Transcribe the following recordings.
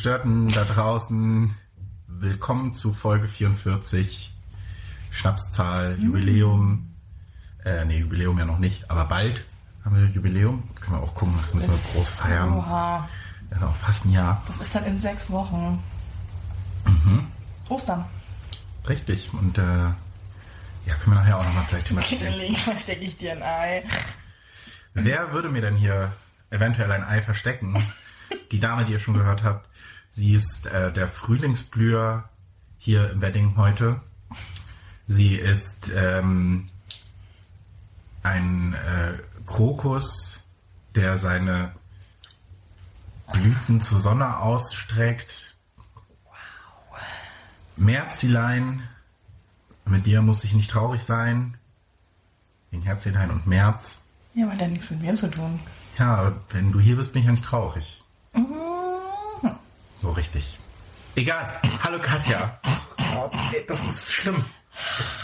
Gestörten da draußen. Willkommen zu Folge 44. Schnapszahl, Jubiläum. Äh, nee, Jubiläum ja noch nicht, aber bald haben wir Jubiläum. Können wir auch gucken, das müssen wir groß feiern. Oha, Das ist auch fast ein Jahr. das ist dann in sechs Wochen. Mhm. Ostern. Richtig. Und äh, ja, können wir nachher auch nochmal vielleicht sprechen. Kinderling, verstecke ich dir ein Ei. Wer würde mir denn hier eventuell ein Ei verstecken? Die Dame, die ihr schon gehört habt, sie ist äh, der Frühlingsblüher hier im Wedding heute. Sie ist ähm, ein äh, Krokus, der seine Blüten zur Sonne ausstreckt. Märzilein, mit dir muss ich nicht traurig sein. Wegen Herzilein und März. Ja, aber dann nichts mit mir zu tun. Ja, wenn du hier bist, bin ich ja nicht traurig. Mhm. So richtig. Egal. Hallo Katja. Oh Gott, ey, das ist schlimm.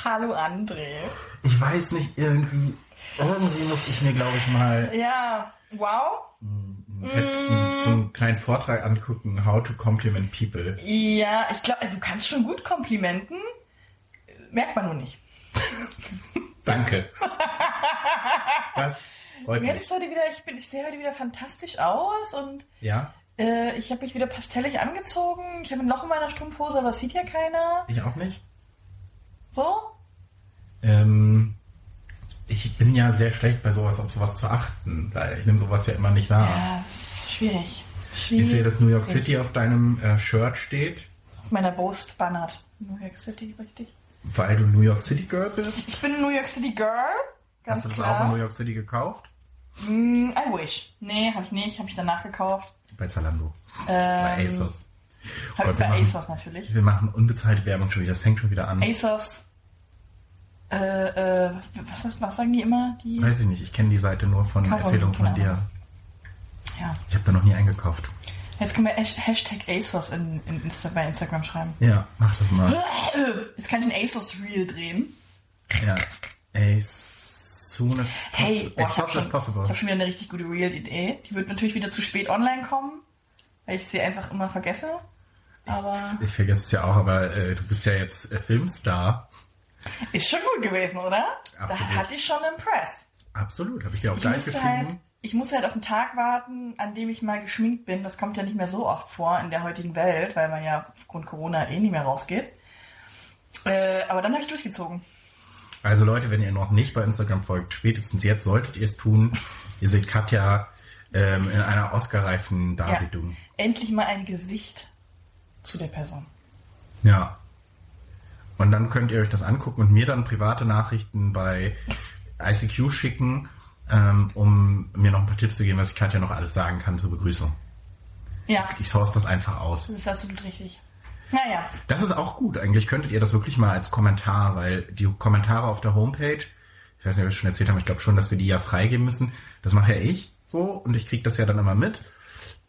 Hallo André. Ich weiß nicht, irgendwie, irgendwie muss ich mir, glaube ich, mal Ja, wow. mm. so einen kleinen Vortrag angucken, How to Compliment People. Ja, ich glaube, du kannst schon gut komplimenten. Merkt man nur nicht. Danke. Das freut Du mich. heute wieder, ich bin, ich sehe heute wieder fantastisch aus und Ja, äh, ich habe mich wieder pastellig angezogen. Ich habe ein Loch in meiner Strumpfhose, aber das sieht ja keiner. ich auch nicht. So? Ähm, ich bin ja sehr schlecht bei sowas, auf sowas zu achten, ich nehme sowas ja immer nicht wahr. Ja, das ist schwierig. schwierig. Ich sehe, dass New York City auf deinem äh, Shirt steht, Auf meiner Brust bannert. New York City, richtig. weil du New York City Girl bist. Ich bin New York City Girl. Ganz Hast du das klar. auch in New York City gekauft? Mm, I wish. Nee, habe ich nicht. Habe ich danach gekauft. Bei Zalando. bei Ähm, ASOS. Habe Gott, bei machen- ASOS natürlich. Wir machen unbezahlte Werbung schon wieder. Das fängt schon wieder an. ASOS. Äh, äh, was, was, was sagen die immer? Die, Weiß ich nicht. Ich kenne die Seite nur von Kaufmann, Erzählungen von dir. Ahnung. ja. Ich habe da noch nie eingekauft. Jetzt können wir Hash- Hashtag ASOS in, in Insta, bei Instagram schreiben. Ja, mach das mal. Jetzt kann ich ein ASOS Reel drehen. Ja. As soon as Hey, oh, as ich habe fast as schon, possible. ich hab schon wieder eine richtig gute Reel-Idee. Die wird natürlich wieder zu spät online kommen, weil ich sie einfach immer vergesse. Aber Ich vergesse es ja auch, aber äh, du bist ja jetzt äh, Filmstar. ist schon gut gewesen, oder? Absolut. Da hatte ich schon impressed. Absolut, habe ich dir auch Ich gleich musste, geschrieben. halt, ich musste halt auf den Tag warten, an dem ich mal geschminkt bin. Das kommt ja nicht mehr so oft vor in der heutigen Welt, weil man ja aufgrund Corona eh nicht mehr rausgeht. Äh, aber dann habe ich durchgezogen. Also Leute, wenn ihr noch nicht bei Instagram folgt, spätestens jetzt solltet ihr es tun. Ihr seht Katja ähm, in einer Oscar-reifen Ja. Darbietung. Endlich mal ein Gesicht zu der Person. Ja. Und dann könnt ihr euch das angucken und mir dann private Nachrichten bei ICQ schicken, ähm, um mir noch ein paar Tipps zu geben, was ich Katja noch alles sagen kann zur Begrüßung. Ja, Ich source das einfach aus. das ist absolut richtig. Naja, Das ist auch gut. Eigentlich könntet ihr das wirklich mal als Kommentar, weil die Kommentare auf der Homepage, ich weiß nicht, ob ich schon erzählt habe, ich glaube schon, dass wir die ja freigeben müssen. Das mache ja ich so und ich kriege das ja dann immer mit.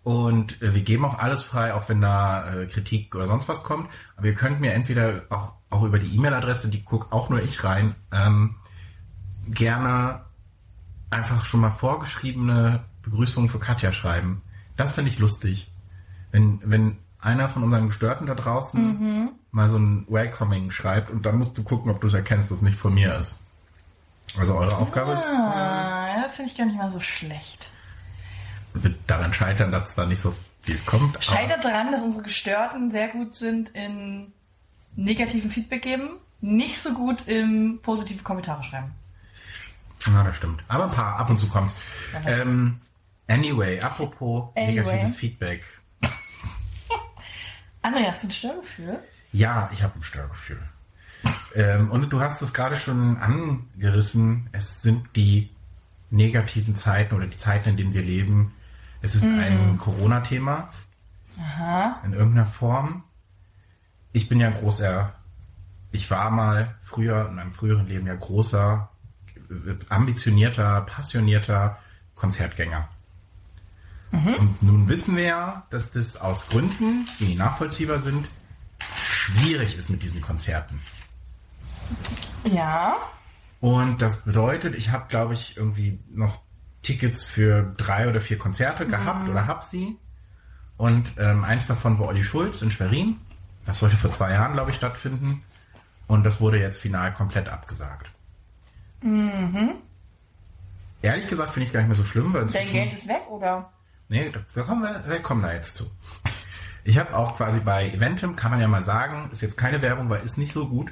Und äh, wir geben auch alles frei, auch wenn da äh, Kritik oder sonst was kommt. Aber ihr könnt mir entweder auch, auch über die E-Mail-Adresse, die guckt auch nur ich rein, ähm, gerne einfach schon mal vorgeschriebene Begrüßungen für Katja schreiben. Das finde ich lustig. Wenn, wenn einer von unseren Gestörten da draußen mal so ein Welcoming schreibt und dann musst du gucken, ob du es erkennst, dass es nicht von mir ist. Also eure Aufgabe ist, ah, ja, das finde ich gar nicht mal so schlecht. äh, wird daran scheitern, dass da nicht so viel kommt. Scheitert daran, dass unsere Gestörten sehr gut sind in negativen Feedback geben, nicht so gut im positive Kommentare schreiben. Ja, das stimmt. Aber ein paar, ab und zu kommt's. Ähm, anyway, apropos Anyway. negatives Feedback. André, hast du ein Störgefühl? Ja, ich habe ein Störgefühl. Ähm, und du hast es gerade schon angerissen. Es sind die negativen Zeiten oder die Zeiten, in denen wir leben. Es ist ein Corona-Thema Aha. in irgendeiner Form. Ich bin ja ein großer, ich war mal früher in meinem früheren Leben ja großer, äh, ambitionierter, passionierter Konzertgänger. Und nun wissen wir ja, dass das aus Gründen, die nachvollziehbar sind, schwierig ist mit diesen Konzerten. Ja. Und das bedeutet, ich habe, glaube ich, irgendwie noch Tickets für drei oder vier Konzerte gehabt oder hab sie. Und ähm, eins davon war Olli Schulz in Schwerin. Das sollte vor zwei Jahren, glaube ich, stattfinden. Und das wurde jetzt final komplett abgesagt. Mhm. Ehrlich gesagt finde ich gar nicht mehr so schlimm, weil Dein. Geld ist weg, oder? Nee, da, kommen wir, wir kommen da jetzt zu. Ich habe auch quasi bei Eventim, kann man ja mal sagen, ist jetzt keine Werbung, weil ist nicht so gut,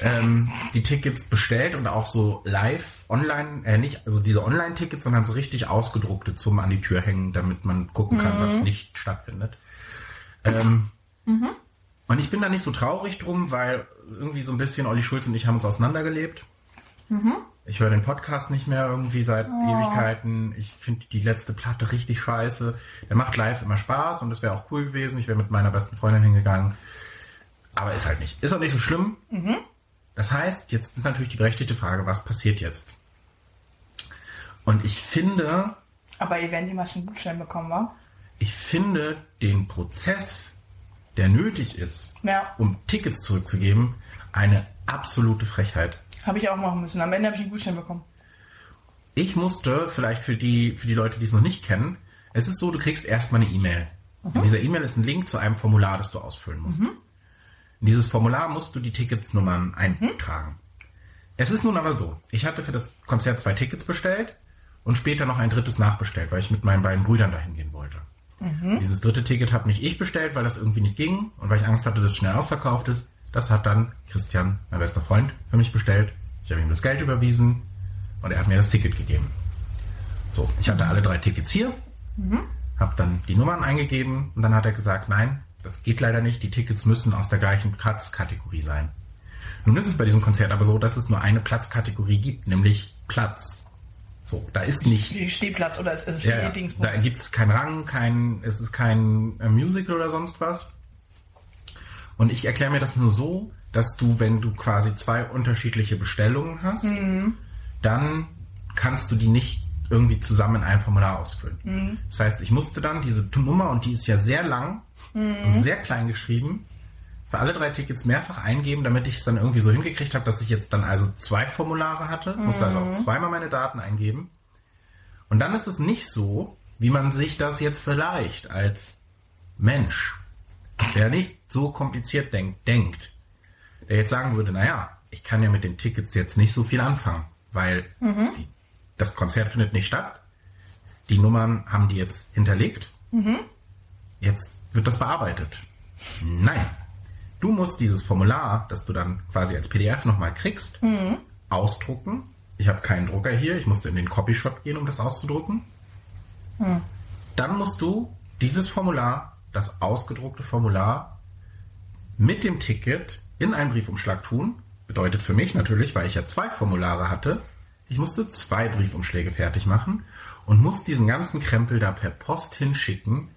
ähm, die Tickets bestellt und auch so live online, äh, nicht, also diese Online-Tickets, sondern so richtig ausgedruckte zum an die Tür hängen, damit man gucken kann, was nicht stattfindet. Ähm, Und ich bin da nicht so traurig drum, weil irgendwie so ein bisschen Olli Schulz und ich haben uns auseinandergelebt. Ich höre den Podcast nicht mehr irgendwie seit Ewigkeiten. Ich finde die letzte Platte richtig scheiße. Der macht live immer Spaß und das wäre auch cool gewesen. Ich wäre mit meiner besten Freundin hingegangen. Aber ist halt nicht. Ist auch nicht so schlimm. Das heißt, jetzt ist natürlich die berechtigte Frage, was passiert jetzt? Und ich finde, Aber ihr werdet immer schon einen Gutschein bekommen, wa? ich finde den Prozess, der nötig ist, Ja, um Tickets zurückzugeben, eine absolute Frechheit. Habe ich auch machen müssen. Am Ende habe ich einen Gutschein bekommen. Ich musste, vielleicht für die, für die Leute, die es noch nicht kennen, es ist so, du kriegst erstmal eine E-Mail. In dieser E-Mail ist ein Link zu einem Formular, das du ausfüllen musst. In dieses Formular musst du die Ticketsnummern eintragen. Es ist nun aber so, ich hatte für das Konzert zwei Tickets bestellt und später noch ein drittes nachbestellt, weil ich mit meinen beiden Brüdern dahin gehen wollte. Dieses dritte Ticket habe nicht ich bestellt, weil das irgendwie nicht ging und weil ich Angst hatte, dass es schnell ausverkauft ist. Das hat dann Christian, mein bester Freund, für mich bestellt. Ich habe ihm das Geld überwiesen und er hat mir das Ticket gegeben. So, ich hatte alle drei Tickets hier, habe dann die Nummern eingegeben und dann hat er gesagt, nein, das geht leider nicht, die Tickets müssen aus der gleichen Platzkategorie sein. Nun ist es bei diesem Konzert aber so, dass es nur eine Platzkategorie gibt, nämlich Platz. So, da ist nicht Ste- Stehplatz oder äh, ja, ja. Da gibt's keinen Rang, kein, es ist kein äh, Musical oder sonst was. Und ich erkläre mir das nur so, dass du, wenn du quasi zwei unterschiedliche Bestellungen hast, dann kannst du die nicht irgendwie zusammen in ein Formular ausfüllen. Das heißt, ich musste dann diese Nummer, und die ist ja sehr lang und sehr klein geschrieben, für alle drei Tickets mehrfach eingeben, damit ich es dann irgendwie so hingekriegt habe, dass ich jetzt dann also zwei Formulare hatte, musste also auch zweimal meine Daten eingeben. Und dann ist es nicht so, wie man sich das jetzt vielleicht als Mensch, der nicht so kompliziert denkt, denkt, der jetzt sagen würde, naja, ich kann ja mit den Tickets jetzt nicht so viel anfangen, weil die, das Konzert findet nicht statt. Die Nummern haben die jetzt hinterlegt. Jetzt wird das bearbeitet. Nein. Du musst dieses Formular, das du dann quasi als PDF nochmal kriegst, ausdrucken. Ich habe keinen Drucker hier, ich musste in den Copyshop gehen, um das auszudrucken. Dann musst du dieses Formular, das ausgedruckte Formular, mit dem Ticket in einen Briefumschlag tun. Bedeutet für mich natürlich, weil ich ja zwei Formulare hatte, ich musste zwei Briefumschläge fertig machen und muss diesen ganzen Krempel da per Post hinschicken.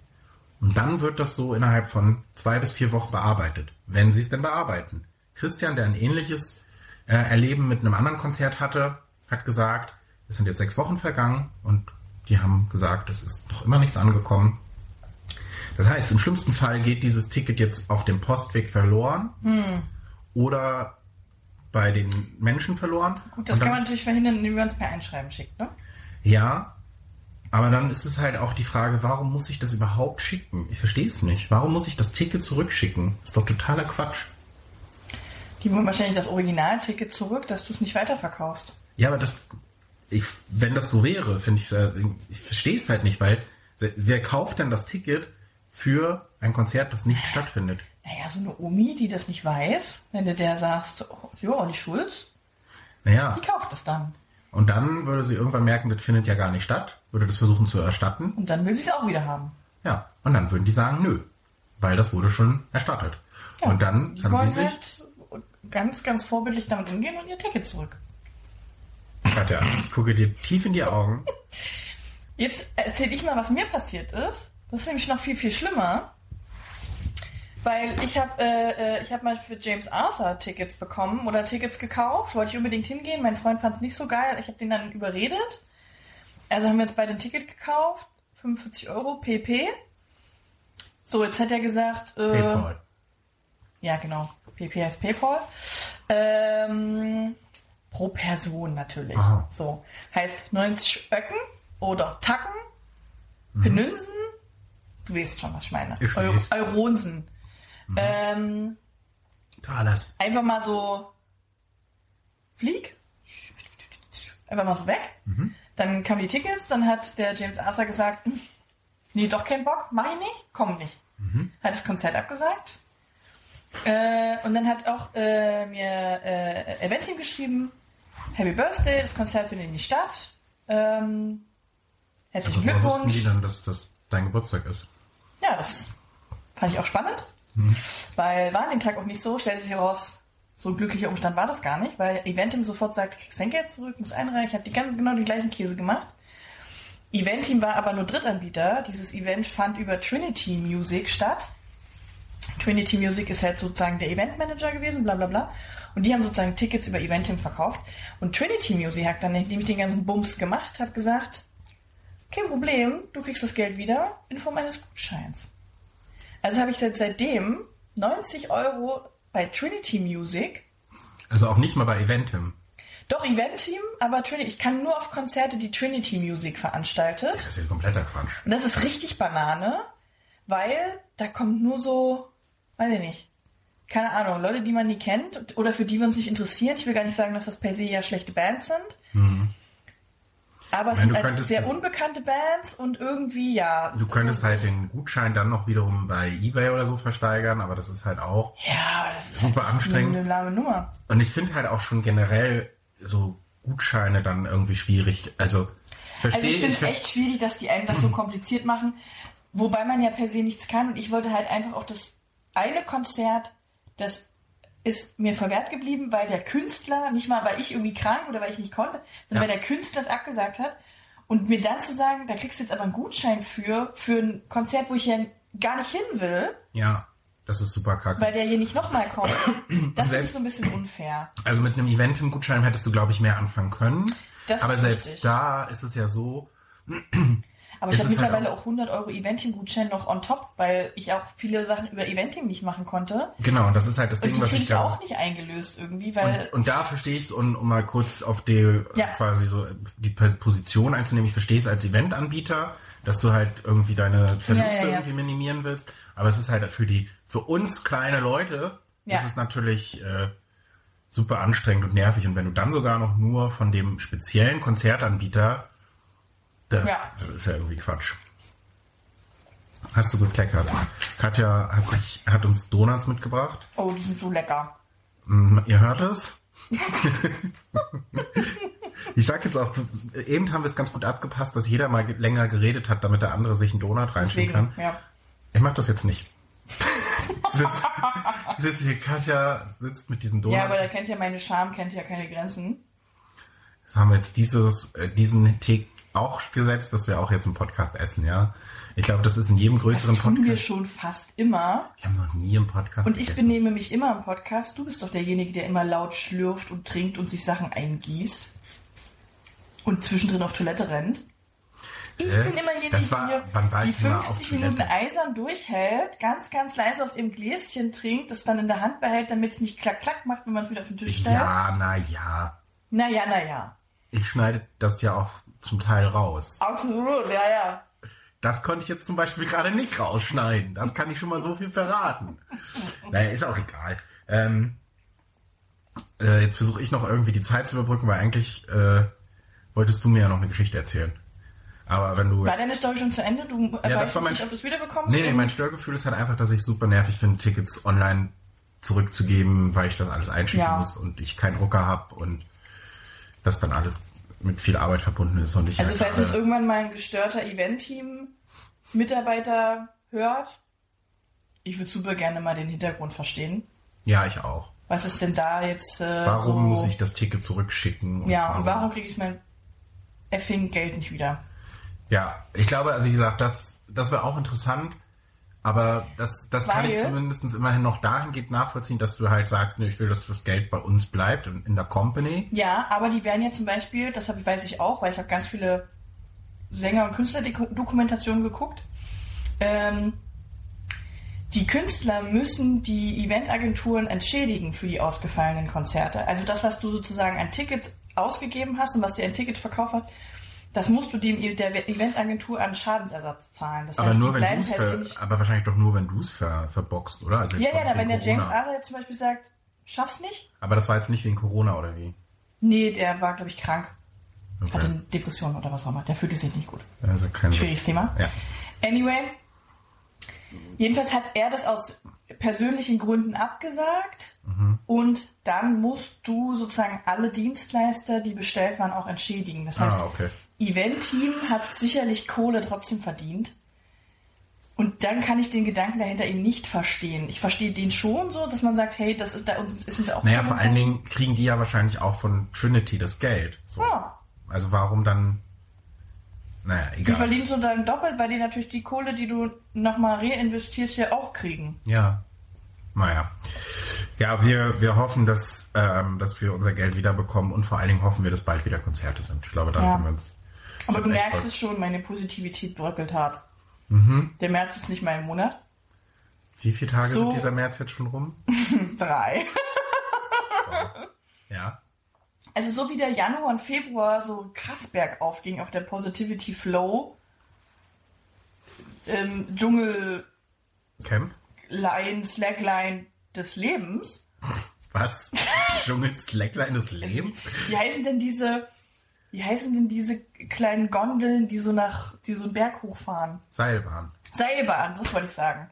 Und dann wird das so innerhalb von zwei bis vier Wochen bearbeitet, wenn sie es denn bearbeiten. Christian, der ein ähnliches äh, Erleben mit einem anderen Konzert hatte, hat gesagt, es sind jetzt sechs Wochen vergangen und die haben gesagt, es ist noch immer nichts angekommen. Das heißt, im schlimmsten Fall geht dieses Ticket jetzt auf dem Postweg verloren oder bei den Menschen verloren. Gut, das dann- kann man natürlich verhindern, indem man es per Einschreiben schickt, ne? ja, aber dann ist es halt auch die Frage, warum muss ich das überhaupt schicken? Ich verstehe es nicht. Warum muss ich das Ticket zurückschicken? Ist doch totaler Quatsch. Die wollen wahrscheinlich das Originalticket zurück, dass du es nicht weiterverkaufst. Ja, aber das, ich, wenn das so wäre, finde ich, sehr- ich verstehe es halt nicht, weil wer kauft denn das Ticket für ein Konzert, das nicht stattfindet? Naja, so eine Omi, die das nicht weiß, wenn du der sagst, oh, jo, Olli Schulz, Naja, die kauft das dann. und dann würde sie irgendwann merken, das findet ja gar nicht statt, würde das versuchen zu erstatten. Und dann will sie es auch wieder haben. Ja, und dann würden die sagen, nö, weil das wurde schon erstattet. Ja, und dann die kann sie sich, halt ganz, ganz vorbildlich damit umgehen und ihr Ticket zurück. Katja, ich gucke dir tief in die Augen. Jetzt erzähle ich mal, was mir passiert ist. Das ist nämlich noch viel, viel schlimmer. Weil ich habe äh, äh, ich hab mal für James Arthur Tickets bekommen oder Tickets gekauft. Wollte ich unbedingt hingehen. Mein Freund fand es nicht so geil. Ich habe den dann überredet. Also haben wir jetzt beide ein Ticket gekauft. 45 Euro PP. So, jetzt hat er gesagt... Äh, Paypal. ja, genau. PP heißt PayPal. Ähm, pro Person natürlich. Aha. So. Heißt 90 Öcken oder Tacken, Penünsen, Du weißt schon, was ich meine. Ich Eu weiß. Euronsen. Ähm, Talas. einfach mal so flieg. Einfach mal so weg. Dann kamen die Tickets, dann hat der James Arthur gesagt, "Hm, nee, doch kein Bock, mach ich nicht, komm nicht. Hat das Konzert abgesagt. Äh, und dann hat auch äh, mir äh, Eventeam geschrieben, Happy Birthday, das Konzert findet nicht statt. Ähm, herzlichen Also, woher wussten Glückwunsch. die dann, dass das dein Geburtstag ist? Ja, das fand ich auch spannend, weil war an dem Tag auch nicht so, stellte sich heraus, so ein glücklicher Umstand war das gar nicht, weil Eventim sofort sagt, du kriegst dein Geld zurück, muss einreichen, ich habe die ganz genau die gleichen Käse gemacht. Eventim war aber nur Drittanbieter, dieses Event fand über Trinity Music statt. Trinity Music ist halt sozusagen der Eventmanager gewesen, bla bla bla. Und die haben sozusagen Tickets über Eventim verkauft. Und Trinity Music hat dann, nachdem ich den ganzen Bums gemacht habe, gesagt, kein Problem, du kriegst das Geld wieder in Form eines Gutscheins. Also habe ich seit seitdem 90 Euro bei Trinity Music. Also auch nicht mal bei Eventim. Doch Event-Team, aber Trinity, ich kann nur auf Konzerte, die Trinity Music veranstaltet. Das ist ja kompletter Quatsch. Und das ist richtig Banane, weil da kommt nur so, weiß ich nicht, keine Ahnung, Leute, die man nie kennt oder für die wir uns nicht interessieren. Ich will gar nicht sagen, dass das per se ja schlechte Bands sind. Aber es sind halt sehr unbekannte Bands und irgendwie, ja. Du könntest halt den Gutschein dann noch wiederum bei Ebay oder so versteigern, aber das ist halt auch. Ja, das ist Super halt anstrengend. Eine lahme Nummer. Und ich finde halt auch schon generell so Gutscheine dann irgendwie schwierig. Also verstehe Also ich finde es echt schwierig, dass die einem das so kompliziert machen, wobei man ja per se nichts kann. Und ich wollte halt einfach auch das eine Konzert, das ist mir verwehrt geblieben, weil der Künstler, nicht mal weil ich irgendwie krank oder weil ich nicht konnte, sondern Ja. weil der Künstler es abgesagt hat. Und mir dann zu sagen, da kriegst du jetzt aber einen Gutschein für, für ein Konzert, wo ich ja gar nicht hin will, Ja, das ist super kacke. weil der hier nicht nochmal kommt, das finde ich so ein bisschen unfair. Also mit einem Event im Gutschein hättest du, glaube ich, mehr anfangen können. Das aber selbst richtig. da ist es ja so, Aber ich habe halt mittlerweile auch- auch 100 Euro Eventing-Gutschein noch on top, weil ich auch viele Sachen über Eventing nicht machen konnte. genau, und das ist halt das Und Ding, was ich da auch nicht eingelöst irgendwie, weil Und, und da verstehe ich es, und um mal kurz auf die Ja. quasi so die Position einzunehmen, ich verstehe es als Eventanbieter, dass du halt irgendwie deine Verluste Ja, ja, irgendwie minimieren willst. Aber es ist halt für die für uns kleine Leute ist es natürlich äh, super anstrengend und nervig. Und wenn du dann sogar noch nur von dem speziellen Konzertanbieter, da, Ja. das ist ja irgendwie Quatsch. Hast du gekleckert. Katja hat, sich, hat uns Donuts mitgebracht. oh, die sind so lecker. Mm, Ihr hört es? ich sag jetzt auch, eben haben wir es ganz gut abgepasst, dass jeder mal ge- länger geredet hat, damit der andere sich einen Donut reinschieben kann. ja. Ich mach das jetzt nicht. sitzt, sitzt hier, Katja sitzt mit diesem Donut. ja, aber der kennt ja meine Scham, kennt ja keine Grenzen. Das haben wir jetzt dieses, äh, diesen Tick auch gesetzt, dass wir auch jetzt im Podcast essen, ja. Ich glaube, das ist in jedem größeren Das tun wir Podcast. schon fast immer. Ich habe noch nie im Podcast Und ich gegessen. benehme mich immer im Podcast. Du bist doch derjenige, der immer laut schlürft und trinkt und sich Sachen eingießt. Und zwischendrin auf Toilette rennt. Ich Hä? bin immer war- war die ich mal auf 50 Minuten eisern durchhält, ganz, ganz leise aus ihrem Gläschen trinkt, das dann in der Hand behält, damit es nicht klack, klack macht, wenn man es wieder auf den Tisch stellt. Ja, na ja. Naja, naja. Ich schneide das ja auch zum Teil raus. Absolut, ja, ja. Das konnte ich jetzt zum Beispiel gerade nicht rausschneiden. Das kann ich schon mal so viel verraten. Naja, ist auch egal. Ähm, äh, jetzt versuche ich noch irgendwie die Zeit zu überbrücken, weil eigentlich äh, wolltest du mir ja noch eine Geschichte erzählen. Aber wenn du War deine Story schon zu Ende? Du das weißt mein nicht, ob du es wiederbekommst? Nee, nee, mein Störgefühl ist halt einfach, dass ich super nervig finde, Tickets online zurückzugeben, weil ich das alles einschicken Ja. muss und ich keinen Drucker habe und das dann alles mit viel Arbeit verbunden ist und ich Also einfach, falls uns irgendwann mal ein gestörter Event-Team-Mitarbeiter hört, ich würde super gerne mal den Hintergrund verstehen. ja, ich auch. Was ist denn da jetzt äh, Warum so... muss ich das Ticket zurückschicken? Ja, und warum kriege ich mein effing Geld nicht wieder? Ja, ich glaube, also wie gesagt, das, das wäre auch interessant, aber das, das kann ich zumindest immerhin noch dahingehend nachvollziehen, dass du halt sagst, nee, ich will, dass das Geld bei uns bleibt in, in der Company. Ja, aber die werden ja zum Beispiel, das weiß ich auch, weil ich habe ganz viele Sänger- und Künstlerdokumentationen geguckt. Ähm, die Künstler müssen die Eventagenturen entschädigen für die ausgefallenen Konzerte. Also das, was du sozusagen ein Ticket ausgegeben hast und was dir ein Ticket verkauft hat, Das musst du dem der Eventagentur an Schadensersatz zahlen. Das aber heißt, nur wenn du ver, aber wahrscheinlich doch nur, wenn du es ver, verboxt, oder? Also Ja, ja, na, wenn der James. Arthur jetzt zum Beispiel sagt, schaff's nicht. Aber das war jetzt nicht wegen Corona, oder wie? Nee, der war, glaube ich, krank. Okay. Hatte eine Depression oder was auch immer. Der fühlte sich nicht gut. Also kein Schwieriges Thema. Ja. Anyway, jedenfalls hat er das aus persönlichen Gründen abgesagt Mhm. und dann musst du sozusagen alle Dienstleister, die bestellt waren, auch entschädigen. Das heißt, Ah, okay. Event-Team hat sicherlich Kohle trotzdem verdient. Und dann kann ich den Gedanken dahinter eben nicht verstehen. Ich verstehe den schon so, dass man sagt, hey, das ist da uns ist uns auch Naja, vor allen Dingen kriegen die ja wahrscheinlich auch von Trinity das Geld. So. Ja. Also warum dann? Naja, Die egal. verdienen so dann doppelt, weil die natürlich die Kohle, die du nochmal reinvestierst, ja auch kriegen. Ja. Naja. Ja, wir, wir hoffen, dass, ähm, dass wir unser Geld wiederbekommen und vor allen Dingen hoffen wir, dass bald wieder Konzerte sind. Ich glaube, da Ja. können wir uns. Aber du merkst es schon, meine Positivität bröckelt hart. Mhm. Der März ist nicht im Monat. Wie viele Tage So- sind dieser März jetzt schon rum? Drei. Ja. Also so wie der Januar und Februar so krass bergauf ging auf der Positivity Flow, ähm, Dschungelline, Camp? Slackline des Lebens. Was? Dschungel Slackline des Lebens? Wie heißen denn diese, wie heißen denn diese kleinen Gondeln, die so nach, die so einen Berg hochfahren? Seilbahn. Seilbahn, so wollte ich sagen.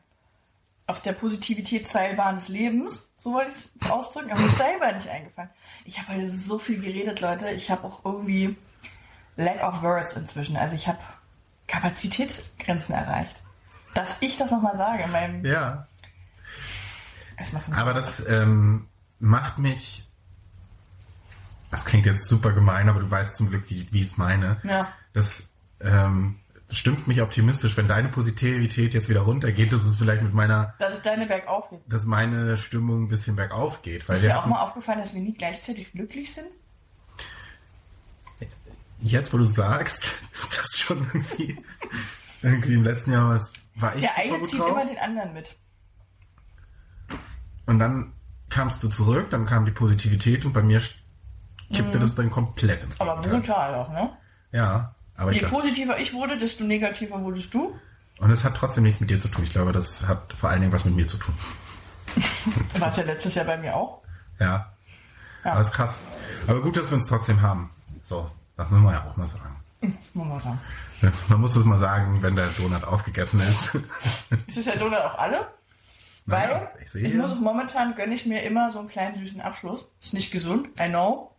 Auf der Positivitätsseilbahn des Lebens, so wollte ich es ausdrücken, aber mir ist selber nicht eingefallen. Ich habe heute so viel geredet, Leute. Ich habe auch irgendwie lack of words inzwischen. Also ich habe Kapazitätsgrenzen erreicht. Dass ich das nochmal sage in meinem... Ja. Fünf Aber das ähm, macht mich. Das klingt jetzt super gemein, aber du weißt zum Glück, wie, wie ich es meine. Ja. Das ähm, stimmt mich optimistisch. Wenn deine Positivität jetzt wieder runtergeht, dass es vielleicht mit meiner, Dass es deine bergauf geht. dass meine Stimmung ein bisschen bergauf geht. Weil Ist dir auch hatten, mal aufgefallen, dass wir nie gleichzeitig glücklich sind? jetzt, wo du sagst, ist das schon irgendwie, irgendwie im letzten Jahr was, war ich Der eine zieht drauf. immer den anderen mit. Und dann kamst du zurück, dann kam die Positivität und bei mir kippte das dann komplett ins Mhm. Aber Gegenteil. brutal auch, ne? Ja, aber ich Je glaub, positiver ich wurde, desto negativer wurdest du. und es hat trotzdem nichts mit dir zu tun. Ich glaube, das hat vor allen Dingen was mit mir zu tun. War es ja letztes Jahr bei mir auch. Ja. Ja. Aber ist krass. Aber gut, dass wir uns trotzdem haben. So, das muss man ja auch mal sagen. Muss man sagen. Man muss es mal sagen, wenn der Donut aufgegessen ist. Ist es der Donut auf alle? Weil Naja, ich ich, sehe- muss auch momentan gönne ich mir immer so einen kleinen süßen Abschluss. Ist nicht gesund, I know.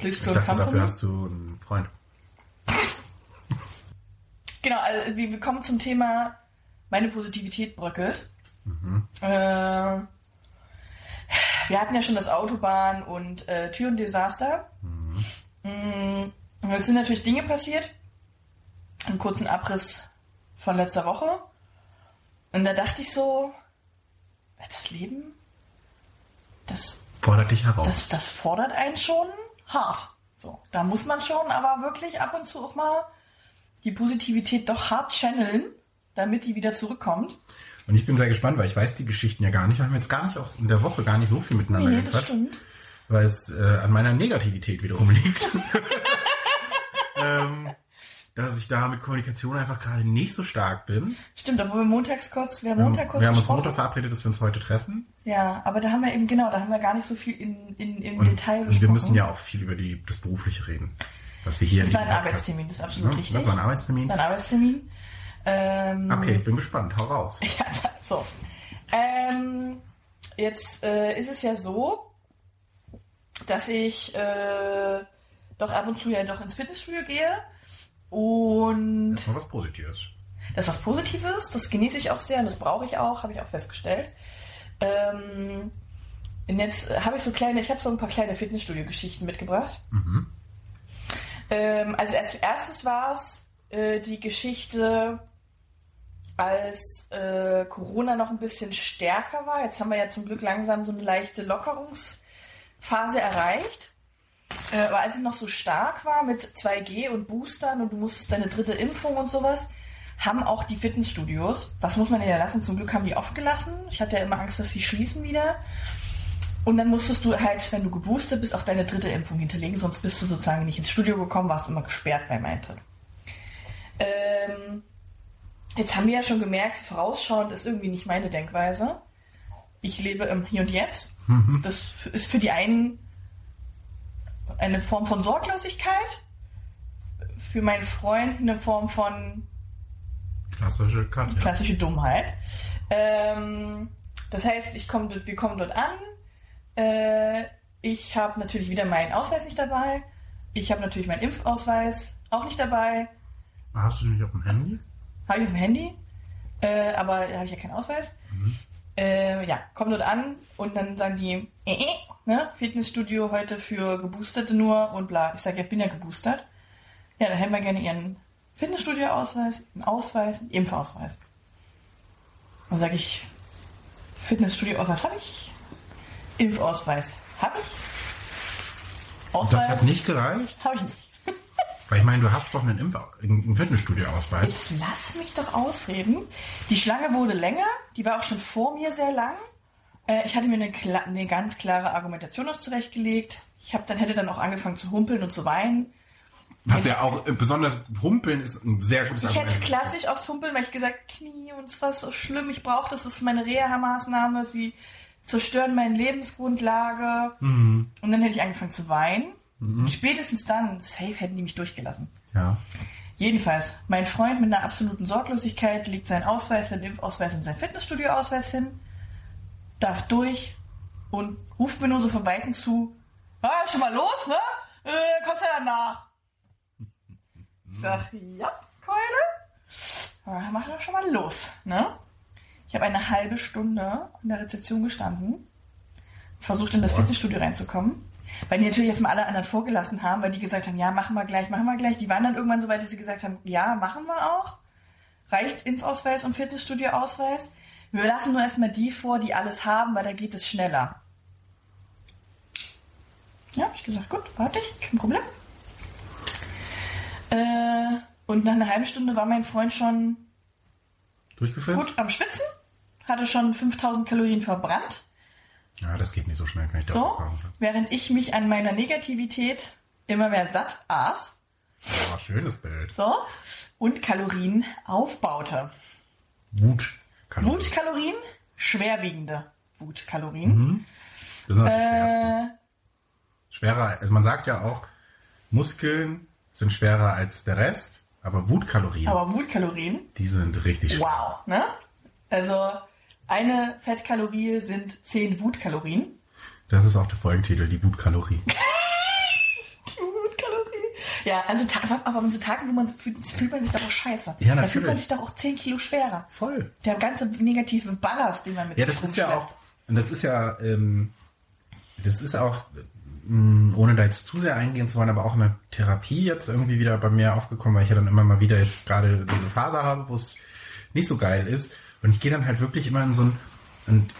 Please Ich don't come dafür hast du einen Freund. Genau, also wir kommen zum Thema meine Positivität bröckelt. Mhm. Äh, wir hatten ja schon das Autobahn- und äh, Türendesaster. Mhm. Und jetzt sind natürlich Dinge passiert. Einen kurzen Abriss von letzter Woche. Und da dachte ich so, das Leben, das Fordert dich heraus. das, das fordert einen schon hart. So, da muss man schon aber wirklich ab und zu auch mal die Positivität doch hart channeln, damit die wieder zurückkommt. und ich bin sehr gespannt, weil ich weiß die Geschichten ja gar nicht. Wir haben jetzt gar nicht auch in der Woche gar nicht so viel miteinander Nee, das stimmt. weil es äh, an meiner Negativität wiederum liegt. ähm, dass ich da mit Kommunikation einfach gerade nicht so stark bin. Stimmt, obwohl wir montags kurz, wir haben Montag kurz wir haben uns. Montag verabredet, dass wir uns heute treffen. Ja, aber da haben wir eben, genau, da haben wir gar nicht so viel in, in, im Und, Detail und gesprochen. wir müssen ja auch viel über die, das Berufliche reden. Was wir hier Das war ein Arbeitstermin, das ist absolut Ja, richtig. Das war ein Arbeitstermin. Das war ein Arbeitstermin. Ähm, Okay, ich bin gespannt. Hau raus. Ja, so. Ähm, jetzt äh, ist es ja so, dass ich äh, doch ab und zu ja doch ins Fitnessstudio gehe und Erstmal was Positives. das ist was Positives, das genieße ich auch sehr und das brauche ich auch, habe ich auch festgestellt. Ähm, und jetzt habe ich so kleine, ich habe so ein paar kleine Fitnessstudio-Geschichten mitgebracht. Mhm. Ähm, also als erstes war es äh, die Geschichte, als äh, Corona noch ein bisschen stärker war. Jetzt haben wir ja zum Glück langsam so eine leichte Lockerungsphase erreicht. Äh, aber als es noch so stark war mit 2G und Boostern und du musstest deine dritte Impfung und sowas, haben auch die Fitnessstudios, was muss man ja lassen, zum Glück haben die aufgelassen. Ich hatte ja immer Angst, dass sie schließen wieder. Und dann musstest du halt, wenn du geboostet bist, auch deine dritte Impfung hinterlegen, sonst bist du sozusagen nicht ins Studio gekommen, warst immer gesperrt beim Eintritt. Ähm, jetzt haben wir ja schon gemerkt, vorausschauend ist irgendwie nicht meine Denkweise. Ich lebe im Hier und Jetzt. Das ist für die einen eine Form von Sorglosigkeit, für meinen Freund eine Form von Klassische Cut, ja. klassische Dummheit. Ähm, das heißt, ich komm, wir kommen dort an. Äh, ich habe natürlich wieder meinen Ausweis nicht dabei. Ich habe natürlich meinen Impfausweis auch nicht dabei. Hast du den nicht auf dem Handy? Habe ich auf dem Handy, äh, aber da habe ich ja keinen Ausweis. Äh, ja, kommen dort an und dann sagen die, äh, äh, ne, Fitnessstudio heute für Geboosterte nur und bla. Ich sage, ja, ich bin ja geboostert. Ja, dann hätten wir gerne ihren Fitnessstudio-Ausweis, einen Ausweis, einen Impfausweis. Dann sage ich, Fitnessstudio-Ausweis habe ich, Impfausweis habe ich, Das hat Ausweis nicht gereicht? habe ich nicht. Weil ich meine, du hast doch einen, Impf einen Fitnessstudio-Ausweis. Jetzt lass mich doch ausreden. Die Schlange wurde länger, die war auch schon vor mir sehr lang. Äh, ich hatte mir eine, kla- eine ganz klare Argumentation noch zurechtgelegt. Ich hab dann hätte dann auch angefangen zu humpeln und zu weinen. Was ja auch äh, besonders Humpeln ist ein sehr gutes Ich hätte Argument. klassisch aufs Humpeln, weil ich gesagt, Knie und es war so schlimm, ich brauche das, das ist meine Reha-Maßnahme, sie zerstören meine Lebensgrundlage. Und dann hätte ich angefangen zu weinen. Spätestens dann, safe, hätten die mich durchgelassen. Ja. Jedenfalls, mein Freund mit einer absoluten Sorglosigkeit legt seinen Ausweis, seinen Impfausweis und seinen Fitnessstudio-Ausweis hin, darf durch und ruft mir nur so von Weitem zu, ah, schon mal los, ne? Äh, kommst ja danach. Sag, ja, Keule. Ah, Mach doch schon mal los, ne? Ich habe eine halbe Stunde an der Rezeption gestanden, versucht in das. Fitnessstudio reinzukommen. Weil die natürlich erstmal alle anderen vorgelassen haben, weil die gesagt haben, ja, machen wir gleich, machen wir gleich. Die waren dann irgendwann so weit, dass sie gesagt haben, ja, machen wir auch. Reicht Impfausweis und Fitnessstudio-Ausweis. Wir lassen nur erstmal die vor, die alles haben, weil da geht es schneller. Ja, hab ich gesagt, gut, warte ich, kein Problem. Äh, und nach einer halben Stunde war mein Freund schon gut am Schwitzen, hatte schon 5000 Kalorien verbrannt. Ja, das geht nicht so schnell, kann ich So, während ich mich an meiner Negativität immer mehr satt aß. Oh, schönes Bild. So, und Kalorien aufbaute. Wut. Wutkalorien, schwerwiegende Wutkalorien. Mhm. Das sind. Äh, Schwerer, also man sagt ja auch, Muskeln sind schwerer als der Rest, aber Wutkalorien, aber Wutkalorien, die sind richtig schwer. wow, ne? Also, eine Fettkalorie sind 10 Wutkalorien. Das ist auch der Folgentitel, die Wutkalorie. Die Wutkalorien. Ja, also, aber an so Tagen, wo man fühlt, fühlt man sich doch auch scheiße. Ja, Da fühlt man natürlich. sich doch auch 10 Kilo schwerer. Voll. Der ganze negative Ballast, den man mit Ja, sich das ist ja auch, und das ist ja, ähm, das ist auch, mh, ohne da jetzt zu sehr eingehen zu wollen, aber auch in der Therapie jetzt irgendwie wieder bei mir aufgekommen, weil ich ja dann immer mal wieder jetzt gerade diese Phase habe, wo es nicht so geil ist. Und ich gehe dann halt wirklich immer in so ein, und,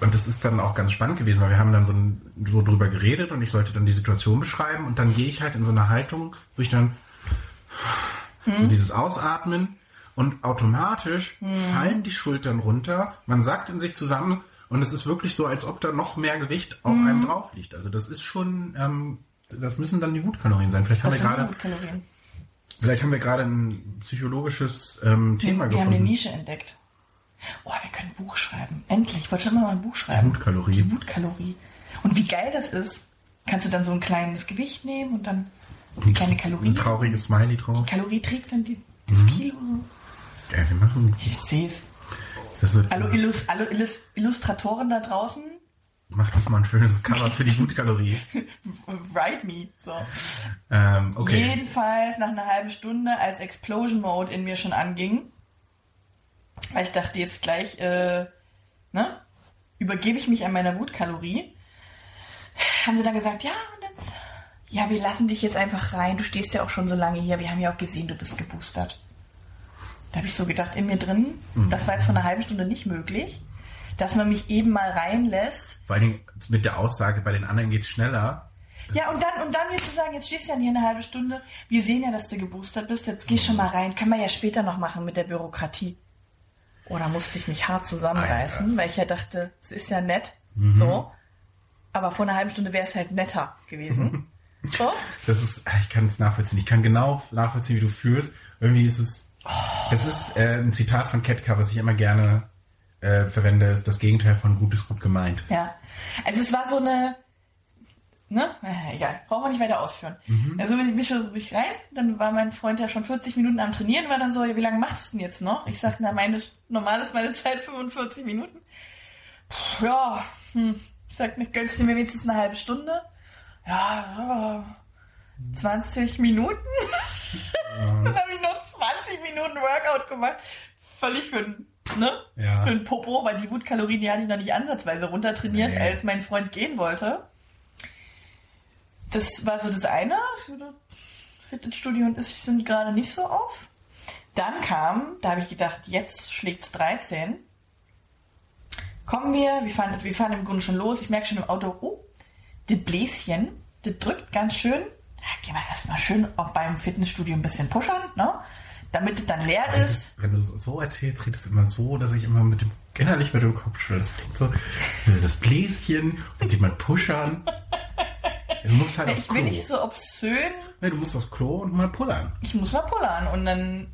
und das ist dann auch ganz spannend gewesen, weil wir haben dann so, ein, so drüber geredet und ich sollte dann die Situation beschreiben und dann gehe ich halt in so eine Haltung, wo ich dann so dieses Ausatmen und automatisch fallen die Schultern runter, man sackt in sich zusammen und es ist wirklich so, als ob da noch mehr Gewicht auf einem drauf liegt. Also das ist schon, ähm, das müssen dann die Wutkalorien sein. Vielleicht haben Das wir gerade, vielleicht haben wir gerade ein psychologisches ähm, Thema Wir haben eine gefunden. Nische entdeckt. Oh, wir können ein Buch schreiben. Endlich. Ich wollte schon immer mal ein Buch schreiben. Wutkalorie. Die Wutkalorie. Und wie geil das ist. Kannst du dann so ein kleines Gewicht nehmen und dann eine kleine Kalorie. Ein trauriges Smiley drauf. Kalorie trägt dann die, das Mhm. Kilo. So. Ja, wir machen. Ich sehe es. Hallo, Illus, hallo Illus, Illustratoren da draußen. macht uns mal ein schönes Cover für die Wutkalorie. Write me. So. Ähm, okay. Jedenfalls nach einer halben Stunde, als Explosion Mode in mir schon anging, weil ich dachte jetzt gleich, äh, ne, übergebe ich mich an meiner Wutkalorie, haben sie dann gesagt, ja, und jetzt, ja, wir lassen dich jetzt einfach rein, du stehst ja auch schon so lange hier, wir haben ja auch gesehen, du bist geboostert. Da habe ich so gedacht, in mir drin, das war jetzt von einer halben Stunde nicht möglich, dass man mich eben mal reinlässt, Vor allen Dingen mit der Aussage, bei den anderen geht's schneller. Ja, und dann, und dann jetzt zu sagen, jetzt stehst du ja hier eine halbe Stunde, wir sehen ja, dass du geboostert bist, jetzt geh schon mal rein. Können wir ja später noch machen mit der Bürokratie. Oder musste ich mich hart zusammenreißen, weil ich ja dachte, es ist ja nett, so. Aber vor einer halben Stunde wäre es halt netter gewesen. so. Das ist, ich kann es nachvollziehen. Ich kann genau nachvollziehen, wie du fühlst. Irgendwie ist es, Es ist äh, ein Zitat von Ketka, was ich immer gerne äh, verwende, ist das Gegenteil von gut ist gut gemeint. Ja. Also es war so eine, ne? Äh, egal, brauchen wir nicht weiter ausführen. Also bin ich, bin ich, rein, dann war mein Freund ja schon 40 Minuten am Trainieren, war dann so, ja, wie lange machst du denn jetzt noch? Ich sag, na, meine, normal ist meine Zeit 45 Minuten. Puh, ja, hm. ich sag, ne, gönnst du mir wenigstens eine halbe Stunde? Ja, ja 20 Minuten? dann habe ich noch 20 Minuten Workout gemacht. Völlig für ein, ne? Ja. Für ein Popo, weil die Wutkalorien, die hatte ich noch nicht ansatzweise runtertrainiert, Nee. als mein Freund gehen wollte. Das war so das eine. Fitnessstudio und ich sind gerade nicht so auf. Dann kam, da habe ich gedacht, jetzt schlägt's 13. Kommen wir, wir fahren, wir fahren im Grunde schon los. Ich merke schon im Auto, oh, das Bläschen, das drückt ganz schön. Ja, gehen wir erstmal schön auch beim Fitnessstudio ein bisschen pushern, ne? Damit es dann leer ist. Wenn du so erzählst, redest du immer so, dass ich immer mit dem innerlich mit dem Kopf schüttel. Das klingt so, das Bläschen, dann geht man pushern. Du musst halt Ich bin nicht so obszön. Nee, du musst aufs Klo und mal pullern. Ich muss mal pullern und dann,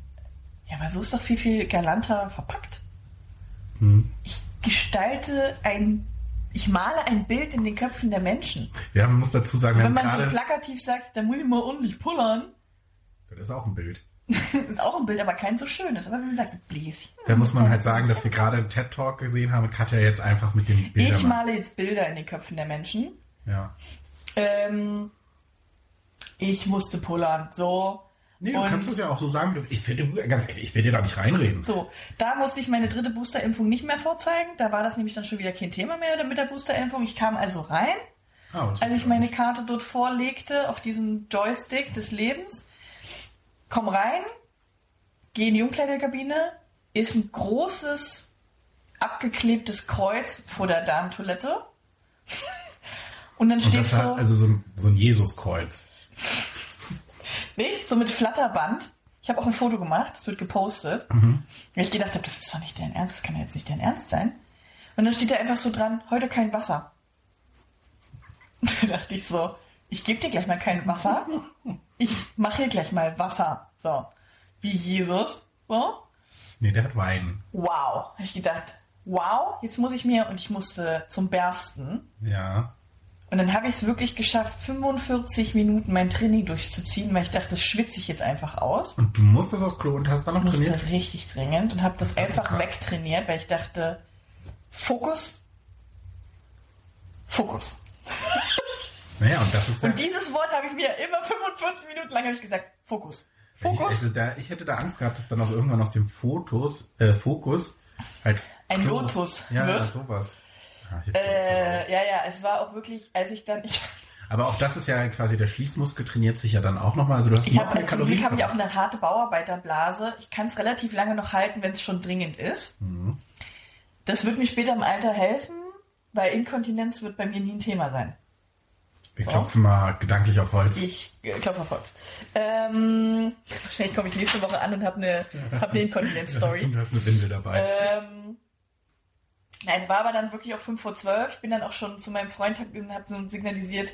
ja, aber so ist doch viel, viel galanter verpackt. Hm. Ich gestalte ein, ich male ein Bild in den Köpfen der Menschen. Ja, man muss dazu sagen, wir Wenn man so plakativ sagt, dann muss ich mal ordentlich pullern, das ist auch ein Bild. ist auch ein Bild, aber kein so schönes. Aber wenn man sagt, Bläschen. Da muss man halt sagen, dass wir gerade einen TED-Talk gesehen haben Katja jetzt einfach mit den Bildern Ich male jetzt Bilder in den Köpfen der Menschen. Ja. Ähm, ich musste pullern. So. Nee, du Und- kannst es ja auch so sagen. Ich will, dir- ganz ehrlich, ich will dir da nicht reinreden. So, da musste ich meine dritte Boosterimpfung nicht mehr vorzeigen. Da war das nämlich dann schon wieder kein Thema mehr mit der Boosterimpfung. Ich kam also rein, Ah, als ich meine. Karte dort vorlegte auf diesen Joystick des Lebens. Komm rein, geh in die Umkleidekabine, ist ein großes, abgeklebtes Kreuz vor der Damentoilette. Und dann steht so, also so ein, so ein Jesuskreuz. nee, so mit Flatterband. Ich habe auch ein Foto gemacht, das wird gepostet. Mhm. Weil ich gedacht habe, das ist doch nicht dein Ernst, das kann ja jetzt nicht dein Ernst sein. Und dann steht da einfach so dran, heute kein Wasser. Da dachte ich so, ich gebe dir gleich mal kein Wasser. Ich mache hier gleich mal Wasser. So, wie Jesus. So, Nee, der hat Wein. wow. Habe ich gedacht, wow, jetzt muss ich mir, und ich musste zum Bersten. Ja. Und dann habe ich es wirklich geschafft, 45 Minuten mein Training durchzuziehen, weil ich dachte, das schwitze ich jetzt einfach aus. Und du musstest aufs Klo und hast dann noch musste trainiert? richtig dringend und habe das Das einfach krass. wegtrainiert, weil ich dachte, Fokus, Fokus. Naja, und das ist. Und dieses Wort habe ich mir immer 45 Minuten lang habe ich gesagt, Fokus. Ich, Fokus. also da, ich hätte da Angst gehabt, dass dann auch irgendwann aus dem Fotos, äh, Fokus halt... Ein Klo- Lotus Ja, wird. ja, sowas. Ah, Äh, ja, ja, es war auch wirklich, als ich dann, ich, Aber auch das ist ja quasi, der Schließmuskel trainiert sich ja dann auch nochmal. Also du hast ich noch habe zum Glück habe ich auch eine harte Bauarbeiterblase. Ich kann es relativ lange noch halten, wenn es schon dringend ist. Mhm. Das wird mir später im Alter helfen, weil Inkontinenz wird bei mir nie ein Thema sein. Wir klopfen mal gedanklich auf Holz. Ich äh, klopfe auf Holz. Ähm, wahrscheinlich komme ich nächste Woche an und habe eine, hab eine Inkontinenz-Story. Du hast eine Windel dabei. Ähm, nein, war aber dann wirklich auch 5 vor 12. Ich bin dann auch schon zu meinem Freund, habe hab so signalisiert,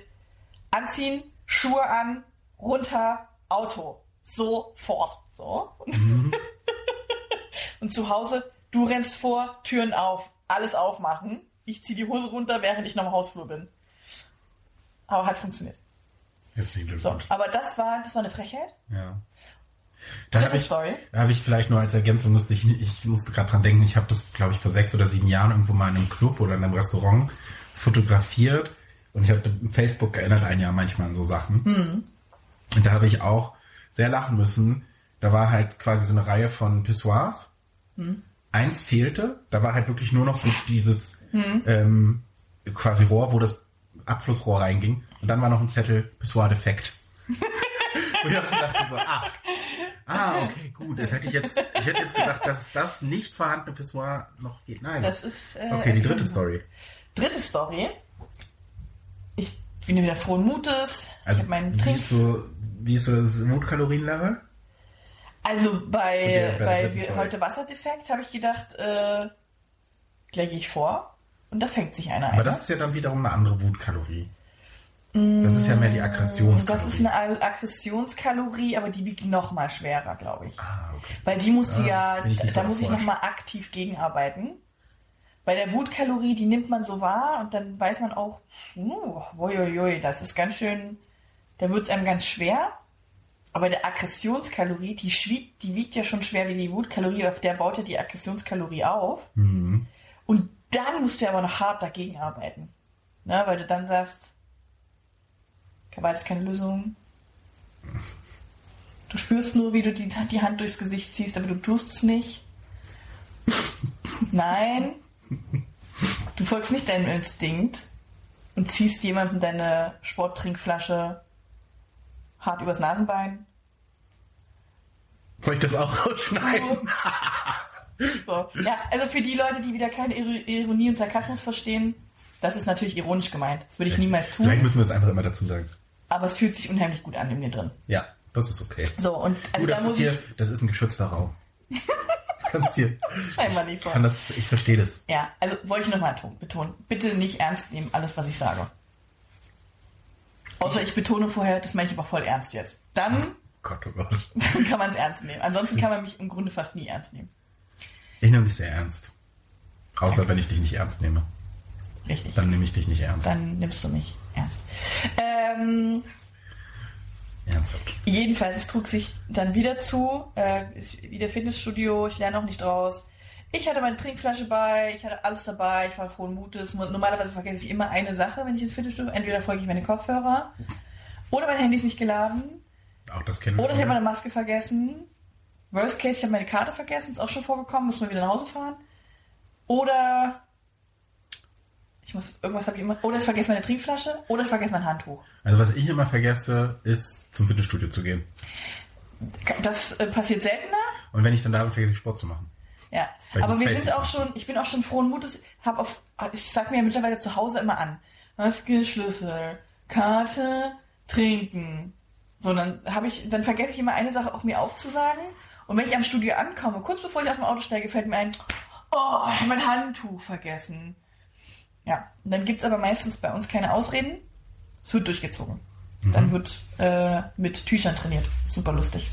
anziehen, Schuhe an, runter, Auto. Sofort. So. und zu Hause, du rennst vor, Türen auf, alles aufmachen. Ich ziehe die Hose runter, während ich noch im Hausflur bin. Aber hat funktioniert. Herzlichen So, Glückwunsch. aber das war, das war eine Frechheit. Ja. Da habe ich, hab ich vielleicht nur als Ergänzung, musste ich, ich musste gerade dran denken, ich habe das, glaube ich, vor sechs oder sieben Jahren irgendwo mal in einem Club oder in einem Restaurant fotografiert und ich habe Facebook erinnert ein Jahr manchmal an so Sachen. Hm. Und da habe ich auch sehr lachen müssen. Da war halt quasi so eine Reihe von Pissoirs. Hm. Eins fehlte, da war halt wirklich nur noch dieses Hm. ähm, quasi Rohr, wo das Abflussrohr reinging. Und dann war noch ein Zettel Pissoir defekt. Und ich dachte so, ach, ah, okay, gut. Das hätte ich jetzt, ich hätte jetzt gedacht, dass das nicht vorhandene Pissoir noch geht. Nein. Das ist. Äh, okay, die dritte Story. Dritte Story. Ich bin wieder frohen Mutes. ich Also, habe meinen wie Trink. ist so, wie ist so das Mutkalorienlevel? Also bei, der- bei bei heute Wasserdefekt habe ich gedacht, äh, gleich gehe ich vor und da fängt sich einer Aber ein. das ist ja dann wiederum eine andere Wutkalorie. Das ist ja mehr die Das Aggressionskalorie. ist eine Al- Aggressionskalorie, aber die wiegt noch mal schwerer, glaube ich. Ah, okay. Weil die muss die Ah, ja, da so muss ich erforscht. nochmal aktiv gegenarbeiten. Bei der Wutkalorie, die nimmt man so wahr und dann weiß man auch, uh, uiuiui, das ist ganz schön, da wird es einem ganz schwer. Aber der Aggressionskalorie, die, schwiegt, die wiegt ja schon schwer wie die Wutkalorie, auf der baut ja die Aggressionskalorie auf. Mhm. Und dann musst du aber noch hart dagegen arbeiten. Ne, weil du dann sagst, Gewalt ist keine Lösung. Du spürst nur, wie du die, die Hand durchs Gesicht ziehst, aber du tust es nicht. Nein. Du folgst nicht deinem Instinkt und ziehst jemandem deine Sporttrinkflasche hart übers Nasenbein. Soll ich das auch rausschneiden? So. Ja, also für die Leute, die wieder keine Ir- Ironie und Sarkasmus verstehen, das ist natürlich ironisch gemeint. Das würde ich niemals Vielleicht tun, müssen wir es einfach immer dazu sagen. Aber es fühlt sich unheimlich gut an in mir drin. Ja, das ist okay. So, und also du, da das, muss ist hier, ich das ist ein geschützter Raum. Du kannst hier, scheinbar nicht so. kann das, ich verstehe das. Ja, also wollte ich nochmal betonen. Bitte nicht ernst nehmen, alles, was ich sage. Außer ich betone vorher, das meine ich aber voll ernst jetzt. Dann, Gott, oh Gott. dann kann man es ernst nehmen. Ansonsten kann man mich im Grunde fast nie ernst nehmen. Ich nehme dich sehr ernst. Außer wenn ich dich nicht ernst nehme. Richtig. Dann nehme ich dich nicht ernst. Dann nimmst du mich ernst. Ähm, Ernsthaft. Jedenfalls, es trug sich dann wieder zu, äh, wieder Fitnessstudio, ich lerne auch nicht raus. Ich hatte meine Trinkflasche bei, ich hatte alles dabei, ich war frohen Mutes. Normalerweise vergesse ich immer eine Sache, wenn ich ins Fitnessstudio, entweder folge ich meine Kopfhörer oder mein Handy ist nicht geladen Auch das kennen wir. oder ich habe meine Maske vergessen. Worst case, ich habe meine Karte vergessen, ist auch schon vorgekommen, müssen wir wieder nach Hause fahren. Oder ich muss, irgendwas habe ich immer, oder ich vergesse meine Trinkflasche oder ich vergesse mein Handtuch. Also was ich immer vergesse, ist zum Fitnessstudio zu gehen. Das äh, passiert seltener, Und wenn ich dann da bin, vergesse ich Sport zu machen. Ja, Weil aber wir sind auch schon, ich bin auch schon frohen Mutes, hab auf, ich sag mir ja mittlerweile zu Hause immer an, Maske, Schlüssel, Karte, Trinken. So, dann habe ich, dann vergesse ich immer eine Sache auch mir aufzusagen. Und wenn ich am Studio ankomme, kurz bevor ich aus dem Auto steige, fällt mir ein, oh, ich habe mein Handtuch vergessen. Ja, und dann gibt's aber meistens bei uns keine Ausreden. Es wird durchgezogen. Dann wird äh, mit Tüchern trainiert. Super lustig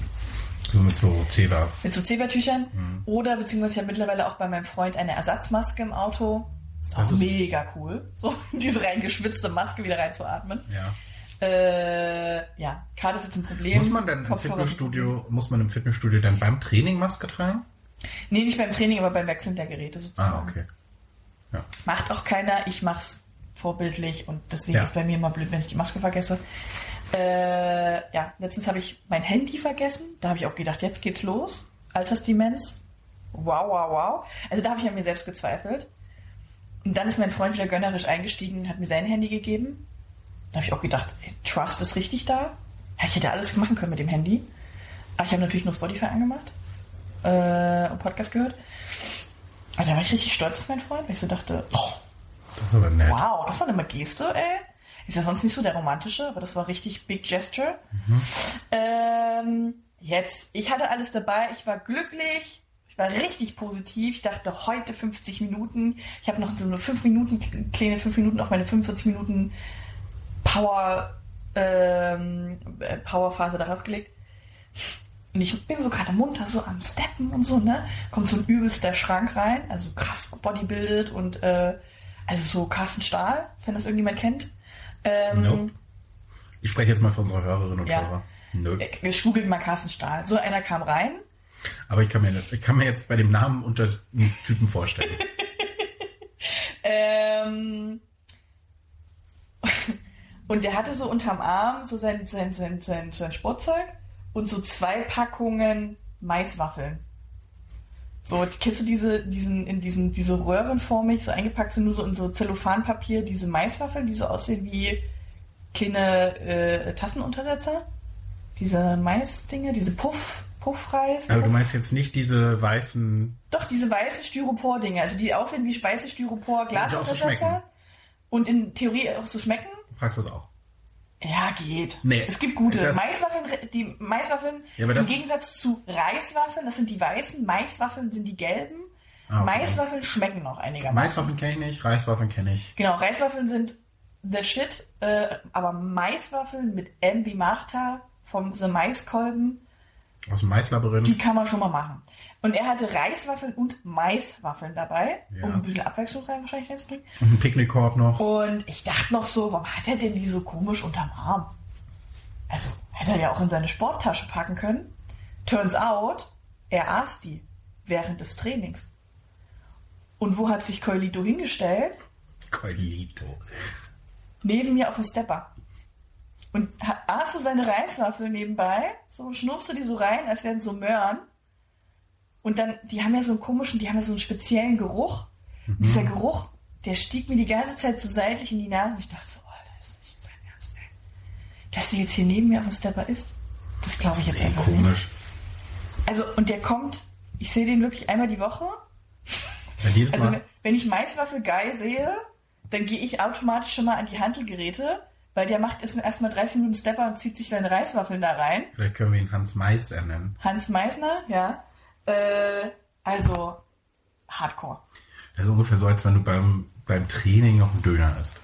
So mit so Zewa. mit so Zebertüchern oder beziehungsweise ich habe mittlerweile auch bei meinem Freund eine Ersatzmaske im Auto. Ist auch Das ist- mega cool, so diese reingeschwitzte Maske wieder reinzuatmen. Ja. Äh, ja, Karte ist jetzt ein Problem. Muss man denn im. Fitnessstudio, muss man im Fitnessstudio dann beim Training Maske tragen? Nee, nicht beim Training, aber beim Wechseln der Geräte sozusagen. Ah, okay. Ja. Macht auch keiner, ich mach's vorbildlich und deswegen Ja. ist bei mir immer blöd, wenn ich die Maske vergesse. Äh, ja, letztens habe ich mein Handy vergessen. Da habe ich auch gedacht, jetzt geht's los. Altersdemenz. Wow, wow, wow. Also da habe ich an mir selbst gezweifelt. Und dann ist mein Freund wieder gönnerisch eingestiegen und hat mir sein Handy gegeben. Da habe ich auch gedacht, ey, Trust ist richtig da. Ja, ich hätte alles machen können mit dem Handy. Aber ich habe natürlich nur Spotify angemacht äh, und Podcast gehört. Aber da war ich richtig stolz auf meinen Freund, weil ich so dachte, oh, Das. Wow, das war eine Geste, ey. Ist ja sonst nicht so der romantische, aber das war richtig Big Gesture. Ähm, jetzt, ich hatte alles dabei, ich war glücklich, ich war richtig positiv. Ich dachte, heute 50 Minuten. Ich habe noch so eine 5 Minuten, kleine 5 Minuten auf meine 45 Minuten Power, ähm, äh, Powerphase darauf gelegt. Und ich bin so gerade munter, so am Steppen und so, ne? Kommt so ein übelster Schrank rein, also so krass bodybuildet und äh, also so Carsten Stahl, wenn das irgendjemand kennt. Ähm, Nope. Ich spreche jetzt mal für unsere Hörerinnen und Ja. Hörer. Nö. Ich googelt mal Carsten Stahl. So einer kam rein. Aber ich kann, mir, ich kann mir jetzt bei dem Namen unter einen Typen vorstellen. Ähm, und der hatte so unterm Arm so sein, sein, sein, sein, sein Sportzeug und so zwei Packungen Maiswaffeln. So, kennst du diese, diesen, in diesen, diese röhrenformig, so eingepackt sind, nur so in so Zellophanpapier, diese Maiswaffeln, die so aussehen wie kleine äh, Tassenuntersetzer? Diese Maisdinger, diese Puff, Puffreis. Aber du Puff- meinst jetzt nicht diese weißen. Doch, diese weißen Styropor-Dinger, also die aussehen wie weiße styropor so glasuntersetzer und in Theorie auch so schmecken. Das auch? Ja, geht. Nee. Es gibt gute. Das- Maiswaffeln, die Maiswaffeln, Ja, im Gegensatz zu Reiswaffeln, das sind die weißen, Maiswaffeln sind die gelben. Ah, okay. Maiswaffeln schmecken noch einigermaßen. Maiswaffeln kenne ich nicht, Reiswaffeln kenne ich. Genau, Reiswaffeln sind the shit, äh, aber Maiswaffeln mit M wie Martha vom The Maiskolben, Aus dem Maislabyrinth. die kann man schon mal machen. Und er hatte Reiswaffeln und Maiswaffeln dabei, Ja. um ein bisschen Abwechslung rein wahrscheinlich reinzubringen. Und ein Picknickkorb noch. Und ich dachte noch so, warum hat er denn die so komisch unterm Arm? Also, hätte er ja auch in seine Sporttasche packen können. Turns out, er aß die während des Trainings. Und wo hat sich Coilito hingestellt? Coilito. Neben mir auf dem Stepper. Und aß so seine Reiswaffel nebenbei, so schnupste die so rein, als wären so Möhren. Und dann, die haben ja so einen komischen, die haben ja so einen speziellen Geruch. Und Dieser Geruch, der stieg mir die ganze Zeit so seitlich in die Nase. Ich dachte so, oh, das ist nicht sein Ernst, ey. Dass der jetzt hier neben mir auf dem Stepper ist, das glaube ich jetzt einfach nicht. komisch. Also, und der kommt, ich sehe den wirklich einmal die Woche. Ja, jedes Also, Mal. wenn- wenn ich Maiswaffel geil sehe, dann gehe ich automatisch schon mal an die Handelgeräte, weil der macht erst- erstmal 30 Minuten Stepper und zieht sich seine Reiswaffeln da rein. Vielleicht können wir ihn Hans Meiser nennen. Hans Meisner, ja. Äh, also, Hardcore. Das ist ungefähr so, als wenn du beim, beim Training noch einen Döner isst.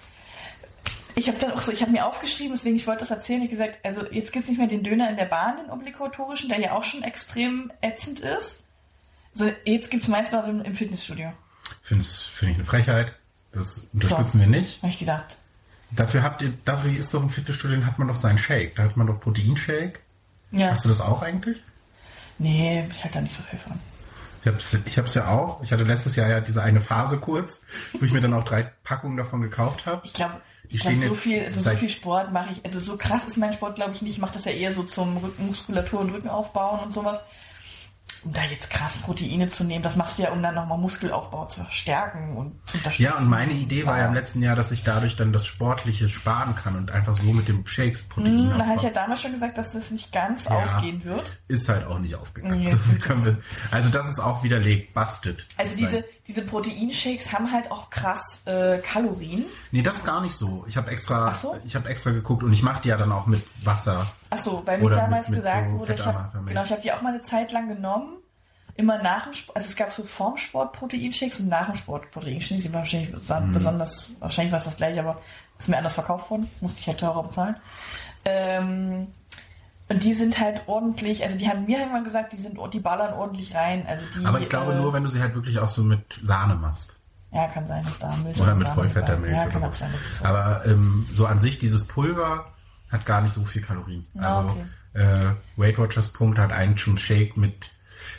Ich habe dann auch so, ich habe mir aufgeschrieben, deswegen ich wollte das erzählen, ich gesagt, also jetzt gibt's nicht mehr den Döner in der Bahn, den obligatorischen, der ja auch schon extrem ätzend ist. So, jetzt gibt's Maiswaffeln im Fitnessstudio. Finde find ich eine Frechheit. Das unterstützen wir nicht. Habe ich gedacht. Dafür habt ihr, dafür ist doch im Fitnessstudio, hat man doch seinen Shake. Da hat man doch Proteinshake. Ja. Hast du das auch eigentlich? Nee, ich halte da nicht so viel von. Ich ich hab's ja auch. Ich hatte letztes Jahr ja diese eine Phase kurz, wo ich mir dann auch drei Packungen davon gekauft habe. Ich glaube, ich glaub, so viel, also so viel Sport mache ich, also so krass ist mein Sport, glaube ich, nicht. Ich mache das ja eher so zum Rückenmuskulatur und Rücken aufbauen und sowas. Um da jetzt krass Proteine zu nehmen, das machst du ja, um dann nochmal Muskelaufbau zu verstärken und zu unterstützen. Ja, und meine Idee war ja im letzten Jahr, dass ich dadurch dann das Sportliche sparen kann und einfach so mit dem Shakes Protein Da habe ich ja damals schon gesagt, dass das nicht ganz Ja. aufgehen wird. Ist halt auch nicht aufgegangen. Nee, also das ist auch widerlegt, busted. Also diese, diese Proteinshakes haben halt auch krass äh, Kalorien. Nee, das gar nicht so. Ich habe extra, Ach so? ich habe extra geguckt und ich mache die ja dann auch mit Wasser. Achso, weil mir damals mit- mit gesagt so wurde, ich habe genau, ich hab die auch mal eine Zeit lang genommen. Immer nach dem Sport, also es gab so vorm Sport Proteinshakes und nach dem Sport Proteinshakes. Die waren wahrscheinlich Mhm. besonders, wahrscheinlich war es das gleiche, aber ist mir anders verkauft worden. Musste ich halt teurer bezahlen. Ähm, und die sind halt ordentlich, also die haben mir irgendwann gesagt, die sind, die ballern ordentlich rein. Also die, Aber ich glaube äh, nur, wenn du sie halt wirklich auch so mit Sahne machst. Ja, kann sein, dass da Milch Oder und mit Sahne vollfetter dabei- Milch Ja, oder so. sein, Aber ähm, so an sich, dieses Pulver hat gar nicht so viel Kalorien. Ah, Also okay. äh, Weight Watchers Punkt hat einen schon Shake mit,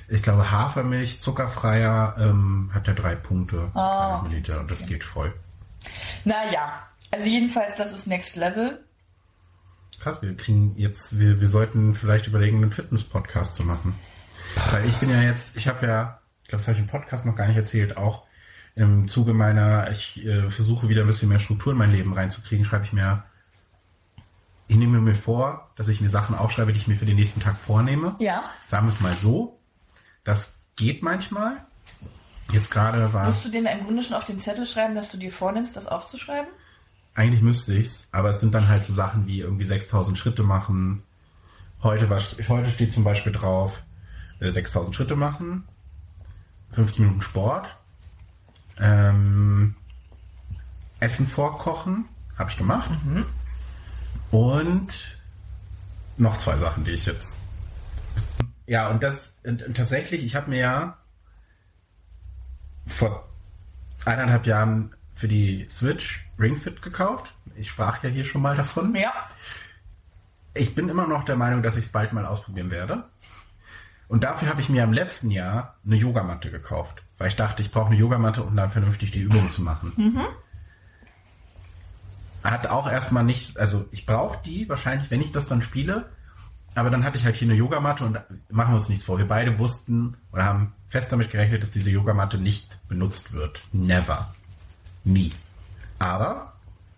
ich glaube, Hafermilch, zuckerfreier, ähm, hat er drei Punkte, so Ah, Milliliter, und das geht voll. Naja, also jedenfalls, das ist Next Level. Krass, wir kriegen jetzt, wir, wir sollten vielleicht überlegen, einen Fitness-Podcast zu machen. Weil ich bin ja jetzt, ich habe ja, ich glaube, das habe ich im Podcast noch gar nicht erzählt, auch im Zuge meiner, ich äh, versuche wieder ein bisschen mehr Struktur in mein Leben reinzukriegen, schreibe ich mir, ich nehme mir vor, dass ich mir Sachen aufschreibe, die ich mir für den nächsten Tag vornehme. Ja. Sagen wir es mal so. Das geht manchmal. Jetzt gerade war Musst du den im Grunde schon auf den Zettel schreiben, dass du dir vornimmst, das aufzuschreiben? Eigentlich müsste ich's, aber es sind dann halt so Sachen wie irgendwie 6000 Schritte machen. Heute, was, heute steht zum Beispiel drauf, äh, 6000 Schritte machen, 15 Minuten Sport, ähm, Essen vorkochen, habe ich gemacht. Und noch zwei Sachen, die ich jetzt. Ja, und das und, und tatsächlich, ich habe mir ja vor eineinhalb Jahren für die Switch Ring Fit gekauft. Ich sprach ja hier schon mal davon. Ja. Ich bin immer noch der Meinung, dass ich es bald mal ausprobieren werde. Und dafür habe ich mir im letzten Jahr eine Yogamatte gekauft, weil ich dachte, ich brauche eine Yogamatte, um dann vernünftig die Übungen zu machen. Hat auch erstmal nicht, also ich brauche die wahrscheinlich, wenn ich das dann spiele. Aber dann hatte ich halt hier eine Yogamatte und machen wir uns nichts vor. Wir beide wussten oder haben fest damit gerechnet, dass diese Yogamatte nicht benutzt wird. Never. Nie. Aber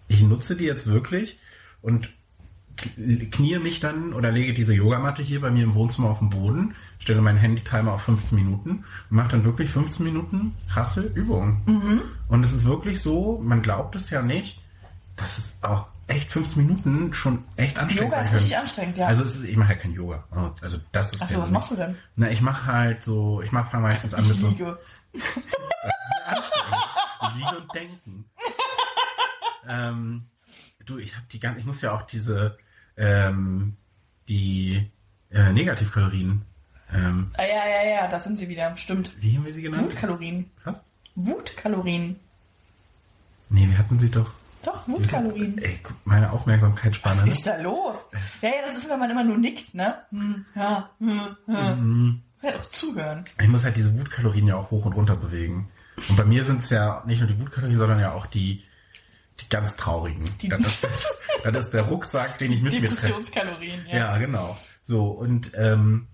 ich nutze die jetzt wirklich und knie mich dann oder lege diese Yogamatte hier bei mir im Wohnzimmer auf den Boden, stelle meinen Handy-Timer auf 15 Minuten und mache dann wirklich 15 Minuten krasse Übungen. Und es ist wirklich so, man glaubt es ja nicht, dass es auch echt 15 Minuten schon echt anstrengend Yoga ist richtig anstrengend, ja. Also ist, ich mache ja kein Yoga. Also das ist Ach so, ja was nicht- machst du denn? Na, ich mache halt so, ich mache meistens an mit so liege. anstrengend. Liegen und denken. ähm, du, ich habe die ganze, ich muss ja auch diese, ähm, die äh, Negativkalorien. Ähm, Ah, ja, ja, ja, da sind sie wieder. Stimmt. wie haben wir sie genannt? Wutkalorien. Was? Wutkalorien. Nee, wir hatten sie doch. Doch, Wutkalorien. Ey, guck, meine Aufmerksamkeitsspanne. Was ist da los? Ja, ja, das ist, wenn man immer nur nickt, ne? Hm, ja, hm, hm. Hört auch zuhören. Ich muss halt diese Wutkalorien ja auch hoch und runter bewegen. Und bei mir sind es ja nicht nur die Wutkalorien, sondern ja auch die, die ganz traurigen. Die- das, ist, das ist der Rucksack, den ich mit mir treffe. Depressionskalorien, ja. Ja, genau. So, und, ähm,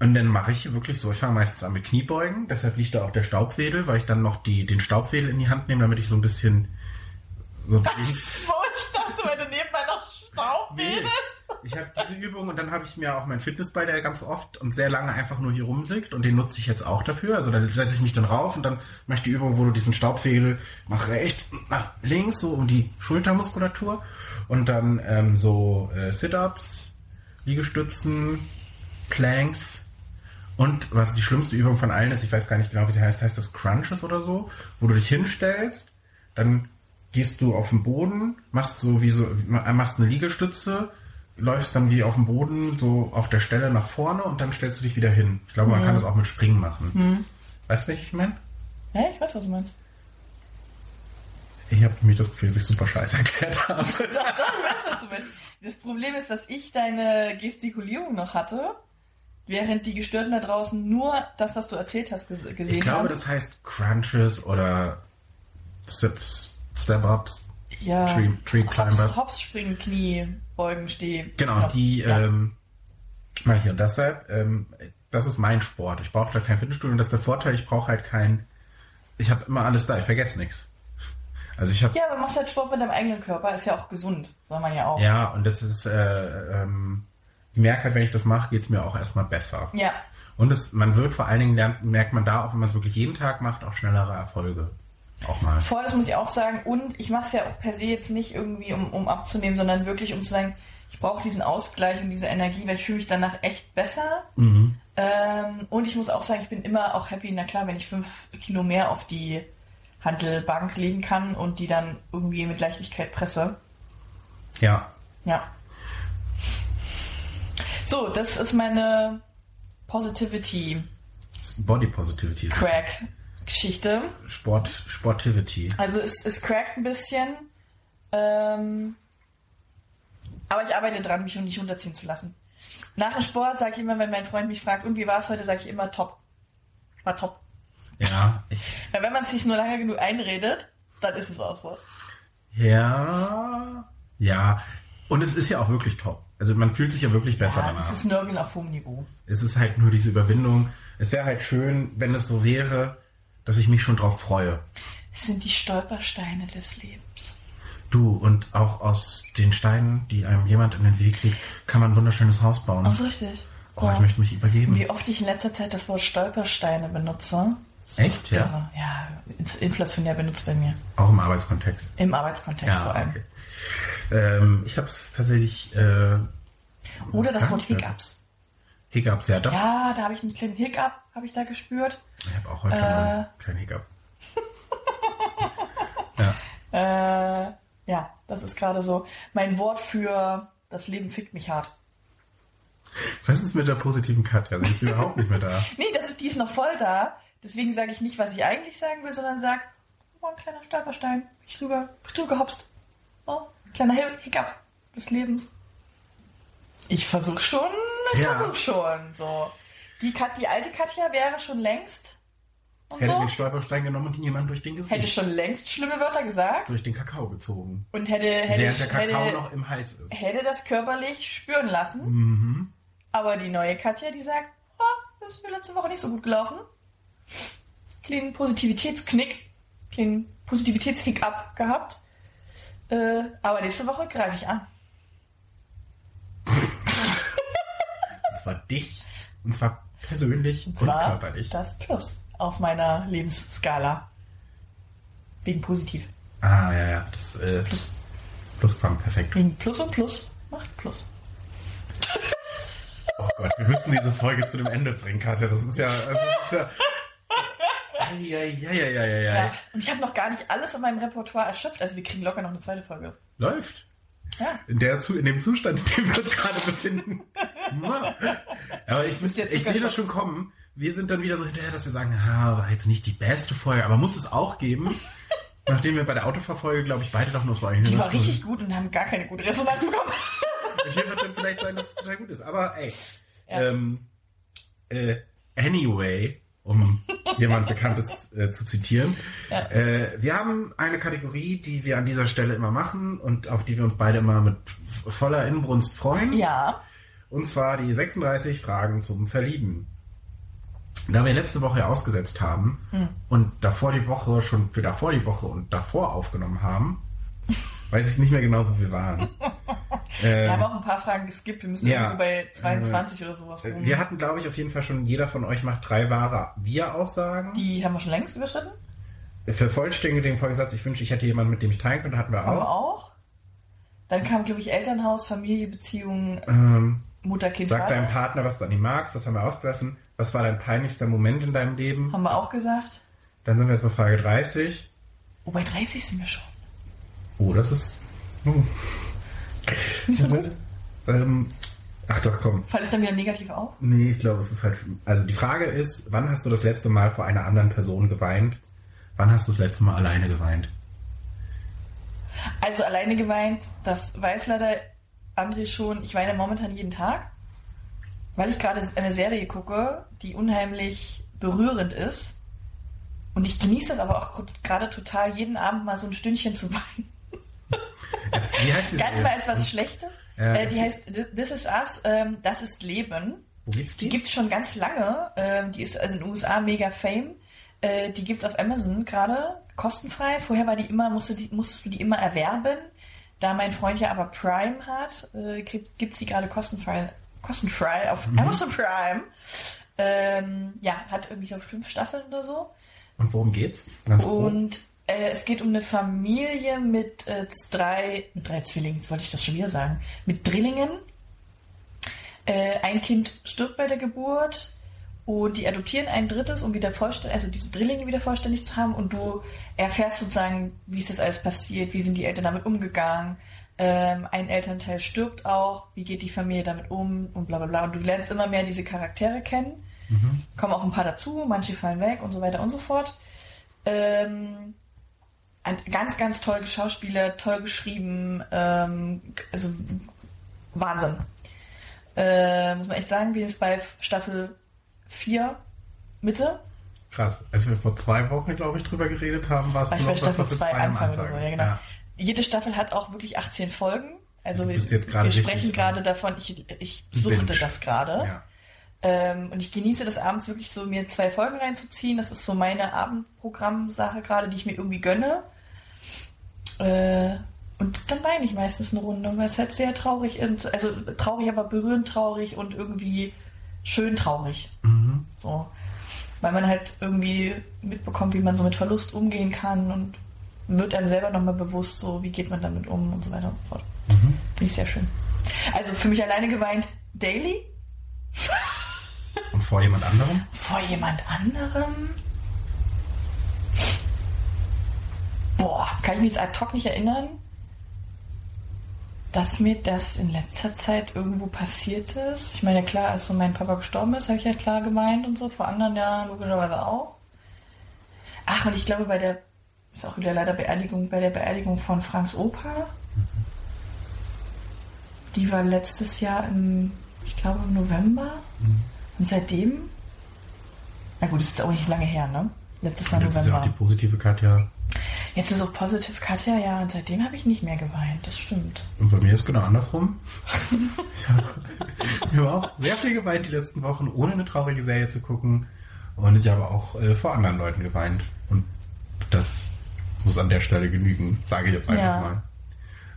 und dann mache ich wirklich so, ich fange meistens an mit Kniebeugen, deshalb liegt da auch der Staubwedel, weil ich dann noch die, den Staubwedel in die Hand nehme, damit ich so ein bisschen so So, ich dachte, weil du nebenbei noch Staub Nee. Ich habe diese Übung und dann habe ich mir auch meinen Fitnessball, der ganz oft und sehr lange einfach nur hier rumliegt und den nutze ich jetzt auch dafür. Also dann setze ich mich dann rauf und dann mache ich die Übung, wo du diesen Staubwedel nach rechts, nach links, so um die Schultermuskulatur und dann ähm, so äh, Sit-Ups, Liegestützen, Planks und was die schlimmste Übung von allen ist, ich weiß gar nicht genau, wie sie heißt, heißt das Crunches oder so, wo du dich hinstellst, dann gehst du auf den Boden, machst so wie so, machst eine Liegestütze, läufst dann wie auf dem Boden so auf der Stelle nach vorne und dann stellst du dich wieder hin. Ich glaube, man kann das auch mit Springen machen. Weißt du, was ich meine? Ja, ich weiß, was du meinst. Ich habe nämlich das Gefühl, dass ich super scheiße erklärt habe. Doch, doch, ich weiß, was du meinst. Das Problem ist, dass ich deine Gestikulierung noch hatte, während die Gestörten da draußen nur das, was du erzählt hast, ges- gesehen Ich glaube, haben. das heißt Crunches oder Steps, Step-Ups, ja, Tree, Tree Climbers. Hops, Hops springen, Knie, Beugen, Steh. Genau, die ja. ähm, mache ich und deshalb, ähm, das ist mein Sport. Ich brauche da kein Fitnessstudio und das ist der Vorteil, ich brauche halt kein, ich habe immer alles da, ich vergesse nichts. Also ich habe, Ja, aber machst halt Sport mit deinem eigenen Körper, ist ja auch gesund, soll man ja auch. ja, und das ist, äh, ähm, ich merke halt, wenn ich das mache, geht's mir auch erstmal besser. Ja, Und es, man wird vor allen Dingen, lernt, merkt man da auch, wenn man es wirklich jeden Tag macht, auch schnellere Erfolge. Auch mal. voll, das muss ich auch sagen. Und ich mache es ja auch per se jetzt nicht irgendwie, um, um abzunehmen, sondern wirklich, um zu sagen, ich brauche diesen Ausgleich und diese Energie, weil ich fühle mich danach echt besser. Mhm. Ähm, und ich muss auch sagen, ich bin immer auch happy, na klar, wenn ich fünf Kilo mehr auf die Handelbank legen kann und die dann irgendwie mit Leichtigkeit presse. Ja. Ja. So, das ist meine Positivity Body Positivity. Crack Geschichte. Sport, Sportivity. Also es, es crackt ein bisschen. Ähm, aber ich arbeite dran, mich nicht runterziehen zu lassen. Nach dem Sport sage ich immer, wenn mein Freund mich fragt, und wie war es heute, sage ich immer top. War top. Ja, Weil wenn man es sich nur lange genug einredet, dann ist es auch so. Ja, ja. Und es ist ja auch wirklich top. Also man fühlt sich ja wirklich besser Ja, danach. das ist Nörgeln auf hohem Niveau. Es ist halt nur diese Überwindung. Es wäre halt schön, wenn es so wäre, dass ich mich schon drauf freue. Es sind die Stolpersteine des Lebens. Du, und auch aus den Steinen, die einem jemand in den Weg legt, kann man ein wunderschönes Haus bauen. Ach so, richtig. oh, ich möchte mich übergeben. Wie oft ich in letzter Zeit das Wort Stolpersteine benutze. Echt, ja? Irre. Ja, inflationär benutzt bei mir. Auch im Arbeitskontext. Im Arbeitskontext vor allem. okay. Ähm, ich habe es tatsächlich. Äh, Oder das Wort. Hiccups. Hiccups, ja, das. Ja, da habe ich einen kleinen Hiccup, habe ich da gespürt. Ich habe auch heute Äh. mal einen kleinen Hiccup. ja. Äh, ja, das ist gerade so mein Wort für das Leben fickt mich hart. Was ist mit der positiven Katja? Sie ist überhaupt nicht mehr da. Nee, das ist, die ist noch voll da. Deswegen sage ich nicht, was ich eigentlich sagen will, sondern sag, oh, ein kleiner Stolperstein. Ich drüber, ich drüber gehopst. Oh, kleiner Hic- Hiccup des Lebens. Ich versuch schon, ich Ja. versuch schon. So. Die, Kat, die alte Katja wäre schon längst Hätte so. den Stolperstein genommen und jemand durch den Gesicht, Hätte schon längst schlimme Wörter gesagt durch den Kakao gezogen. und hätte, hätte, Während der Kakao hätte, noch im Hals ist. hätte das körperlich spüren lassen. Mhm. Aber die neue Katja, die sagt, oh, das ist mir letzte Woche nicht so gut gelaufen. Kleinen Positivitätsknick, kleinen Positivitätshiccup gehabt. Äh, aber nächste Woche greife ich an. Zwar dich. Und zwar persönlich und, Und zwar körperlich. das Plus auf meiner Lebensskala. Wegen positiv. Ah, ja, ja. Das äh, Plus. Plusquam, perfekt. Wegen Plus und Plus macht Plus. Oh Gott, wir müssen diese Folge zu dem Ende bringen, Katja. Das ist ja. Das ist ja ja, ja, ja, ja, ja, ja. Und ich habe noch gar nicht alles in meinem Repertoire erschöpft. Also wir kriegen locker noch eine zweite Folge. Läuft. Ja. In, der, in dem Zustand, in dem wir uns gerade befinden. aber ich, der ich sehe das schon kommen. Wir sind dann wieder so hinterher, dass wir sagen, ah, war jetzt nicht die beste Folge, aber muss es auch geben. Nachdem wir bei der Autoverfolge, glaube ich, beide doch nur so eigentlich Die war das- richtig gut und haben gar keine gute Resonanz bekommen. Hier wird dann vielleicht sein, dass es total gut ist. Aber ey, Ja. ähm, äh, anyway, um jemand Bekanntes äh, zu zitieren. Ja. Äh, wir haben eine Kategorie, die wir an dieser Stelle immer machen und auf die wir uns beide immer mit voller Inbrunst freuen. Ja. Und zwar die 36 Fragen zum Verlieben. Da wir letzte Woche ausgesetzt haben Hm. und davor die Woche schon für davor die Woche und davor aufgenommen haben, weiß ich nicht mehr genau, wo wir waren. Äh, Wir haben auch ein paar Fragen geskippt. Wir müssen Ja. bei 22 oder sowas rum. wir hatten, glaube ich, auf jeden Fall schon, jeder von euch macht drei wahre Wir-Aussagen. Die haben wir schon längst überschritten. Vervollständige den Folgensatz, ich wünsche, ich hätte jemanden, mit dem ich teilen könnte, hatten wir Haben wir auch. auch. Dann kam, glaube ich, Elternhaus, Familie, Beziehung, Ähm, Mutter, Kind, sag Vater. deinem Partner, was du an ihm magst, das haben wir ausgelassen. Was war dein peinlichster Moment in deinem Leben? Haben wir auch gesagt. Dann sind wir jetzt bei Frage 30. Oh, bei 30 sind wir schon. Oh, das ist. Oh. Nicht so gut. Ähm, ach doch, komm. Fall ich dann wieder negativ auf? Nee, ich glaube, es ist halt. Also die Frage ist, wann hast du das letzte Mal vor einer anderen Person geweint? Wann hast du das letzte Mal alleine geweint? Also alleine geweint, das weiß leider André schon. Ich weine momentan jeden Tag, weil ich gerade eine Serie gucke, die unheimlich berührend ist. Und ich genieße das aber auch gerade total, jeden Abend mal so ein Stündchen zu weinen. Wie heißt die Gar nicht mal als was Schlechtes. Äh, die heißt This is Us, ähm, das ist Leben. Wo gibt's die? Die gibt's schon ganz lange. Ähm, die ist also in den USA mega fame. Äh, die gibt's auf Amazon gerade kostenfrei. Vorher war die immer, musste die, musstest du die immer erwerben. Da mein Freund ja aber Prime hat, äh, gibt, gibt's die gerade kostenfrei, kostenfrei auf Amazon Prime. Ähm, ja, hat irgendwie, glaube fünf Staffeln oder so. Und worum geht's? Ganz. Und äh, es geht um eine Familie mit äh, drei, mit drei Zwillingen, jetzt wollte ich das schon wieder sagen, mit Drillingen. Äh, ein Kind stirbt bei der Geburt und die adoptieren ein drittes, um wieder vollständig, also diese Drillinge wieder vollständig zu haben und du erfährst sozusagen, wie ist das alles passiert, wie sind die Eltern damit umgegangen. Ähm, ein Elternteil stirbt auch, wie geht die Familie damit um und bla bla bla. Und du lernst immer mehr diese Charaktere kennen. Kommen auch ein paar dazu, manche fallen weg und so weiter und so fort. Ähm, ganz, ganz toll geschauspielert, toll geschrieben, ähm, also Wahnsinn. Äh, muss man echt sagen, wir sind bei Staffel 4 Mitte. Krass. Als wir vor zwei Wochen, glaube ich, drüber geredet haben, war es ich nur bei noch Staffel Staffel 2 zwei am Anfang Anfang. so, ja genau. Ja. Jede Staffel hat auch wirklich 18 Folgen. Also wir, wir sprechen gerade davon, ich, ich suchte Binge. das gerade. Ja. Ähm, und ich genieße das abends wirklich so, mir zwei Folgen reinzuziehen. Das ist so meine Abendprogrammsache gerade, die ich mir irgendwie gönne. Äh, und dann weine ich meistens eine Runde, weil es halt sehr traurig ist. Also traurig, aber berührend traurig und irgendwie schön traurig. Mhm. So. Weil man halt irgendwie mitbekommt, wie man so mit Verlust umgehen kann und wird einem selber nochmal bewusst, so wie geht man damit um und so weiter und so fort. Mhm. Finde ich sehr schön. Also für mich alleine geweint daily. Und vor jemand anderem? Vor jemand anderem? Boah, kann ich mich jetzt ad hoc nicht erinnern, dass mir das in letzter Zeit irgendwo passiert ist. Ich meine, klar, als so mein Papa gestorben ist, habe ich ja klar gemeint und so. Vor anderen ja logischerweise auch. Ach, und ich glaube, bei der, ist auch wieder leider Beerdigung, bei der Beerdigung von Franks Opa. Die war letztes Jahr im, ich glaube, im November. Und seitdem, na gut, das ist auch nicht lange her, ne? Letztes Jahr Jetzt ist ja auch November. die positive Katja. Jetzt ist so Positive Katja, ja, und seitdem habe ich nicht mehr geweint, das stimmt. Und bei mir ist genau andersrum. Ich habe auch sehr viel geweint die letzten Wochen, ohne eine traurige Serie zu gucken. Und ich habe auch äh, vor anderen Leuten geweint. Und das muss an der Stelle genügen, sage ich jetzt einfach Ja. mal.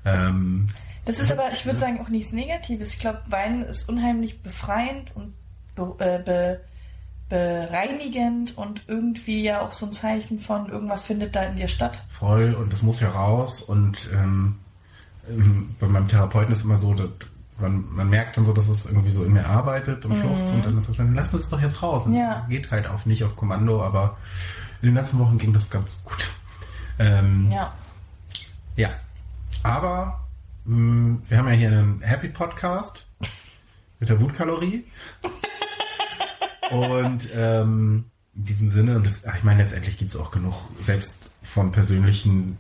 Ähm, Das ist aber, ich würde sagen, auch nichts Negatives. Ich glaube, Weinen ist unheimlich befreiend und be, äh, be, bereinigend und irgendwie ja auch so ein Zeichen von irgendwas findet da in dir statt. voll und das muss ja raus. Und ähm, ähm, bei meinem Therapeuten ist immer so, dass man, man merkt dann so, dass es irgendwie so in mir arbeitet und schluchzt und dann ist es dann, lass uns doch jetzt raus. Und Ja. Geht halt auf nicht auf Kommando, aber In den letzten Wochen ging das ganz gut. Ähm, Ja. Ja. Aber mh, wir haben ja hier einen Happy Podcast mit der Wutkalorie. und ähm, in diesem Sinne, und das, ach, ich meine, letztendlich gibt es auch genug, selbst von persönlichen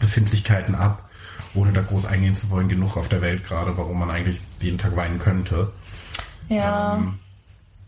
Befindlichkeiten ab, ohne da groß eingehen zu wollen, genug auf der Welt gerade, warum man eigentlich jeden Tag weinen könnte. Ja. Ähm,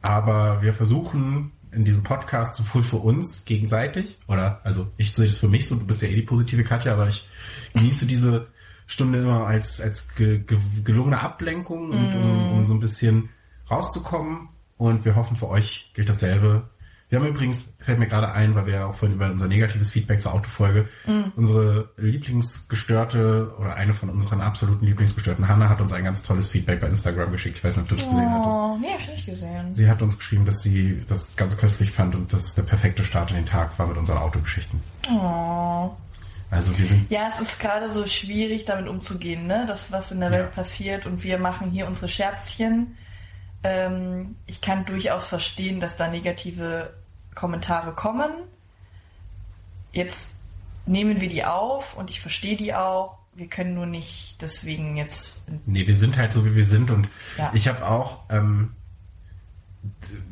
aber wir versuchen in diesem Podcast sowohl für uns gegenseitig, oder also ich sehe es für mich so, du bist ja eh die positive Katja, aber ich genieße diese Stunde immer als, als ge, ge, gelungene Ablenkung und um, um so ein bisschen rauszukommen. Und wir hoffen, für euch gilt dasselbe. Wir haben übrigens, fällt mir gerade ein, weil wir ja auch vorhin über unser negatives Feedback zur Autofolge, unsere Lieblingsgestörte oder eine von unseren absoluten Lieblingsgestörten, Hanna, hat uns ein ganz tolles Feedback bei Instagram geschickt. Ich weiß nicht, ob du das gesehen hattest. Oh, nee, hab ich nicht gesehen. Sie hat uns geschrieben, dass sie das ganz köstlich fand und dass es der perfekte Start in den Tag war mit unseren Autogeschichten. Oh. Also wir sind Ja, es ist gerade so schwierig, damit umzugehen, ne? Das, was in der Ja. Welt passiert und wir machen hier unsere Scherzchen. Ähm, ich kann durchaus verstehen, dass da negative Kommentare kommen. Jetzt nehmen wir die auf und ich verstehe die auch. Wir können nur nicht deswegen jetzt. Nee, wir sind halt so, wie wir sind. Und Ja. ich habe auch ähm,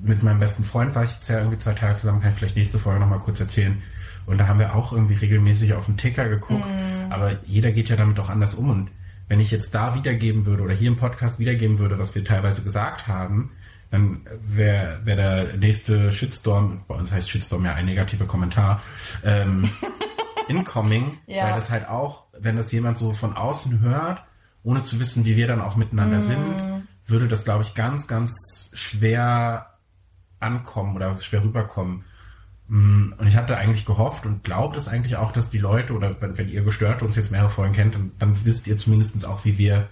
mit meinem besten Freund war ich jetzt ja irgendwie zwei Tage zusammen, kann ich vielleicht nächste Folge nochmal kurz erzählen. Und da haben wir auch irgendwie regelmäßig auf den Ticker geguckt. Aber jeder geht ja damit auch anders um. Und wenn ich jetzt da wiedergeben würde oder hier im Podcast wiedergeben würde, was wir teilweise gesagt haben, dann wäre wär der nächste Shitstorm, bei uns heißt Shitstorm ja ein negativer Kommentar, ähm, incoming, Ja. weil das halt auch, wenn das jemand so von außen hört, ohne zu wissen, wie wir dann auch miteinander sind, würde das, glaube ich, ganz, ganz schwer ankommen oder schwer rüberkommen. Mm, Und ich hatte eigentlich gehofft und glaubt es eigentlich auch, dass die Leute, oder wenn, wenn ihr gestört uns jetzt mehrere Folgen kennt, dann, dann wisst ihr zumindest auch, wie wir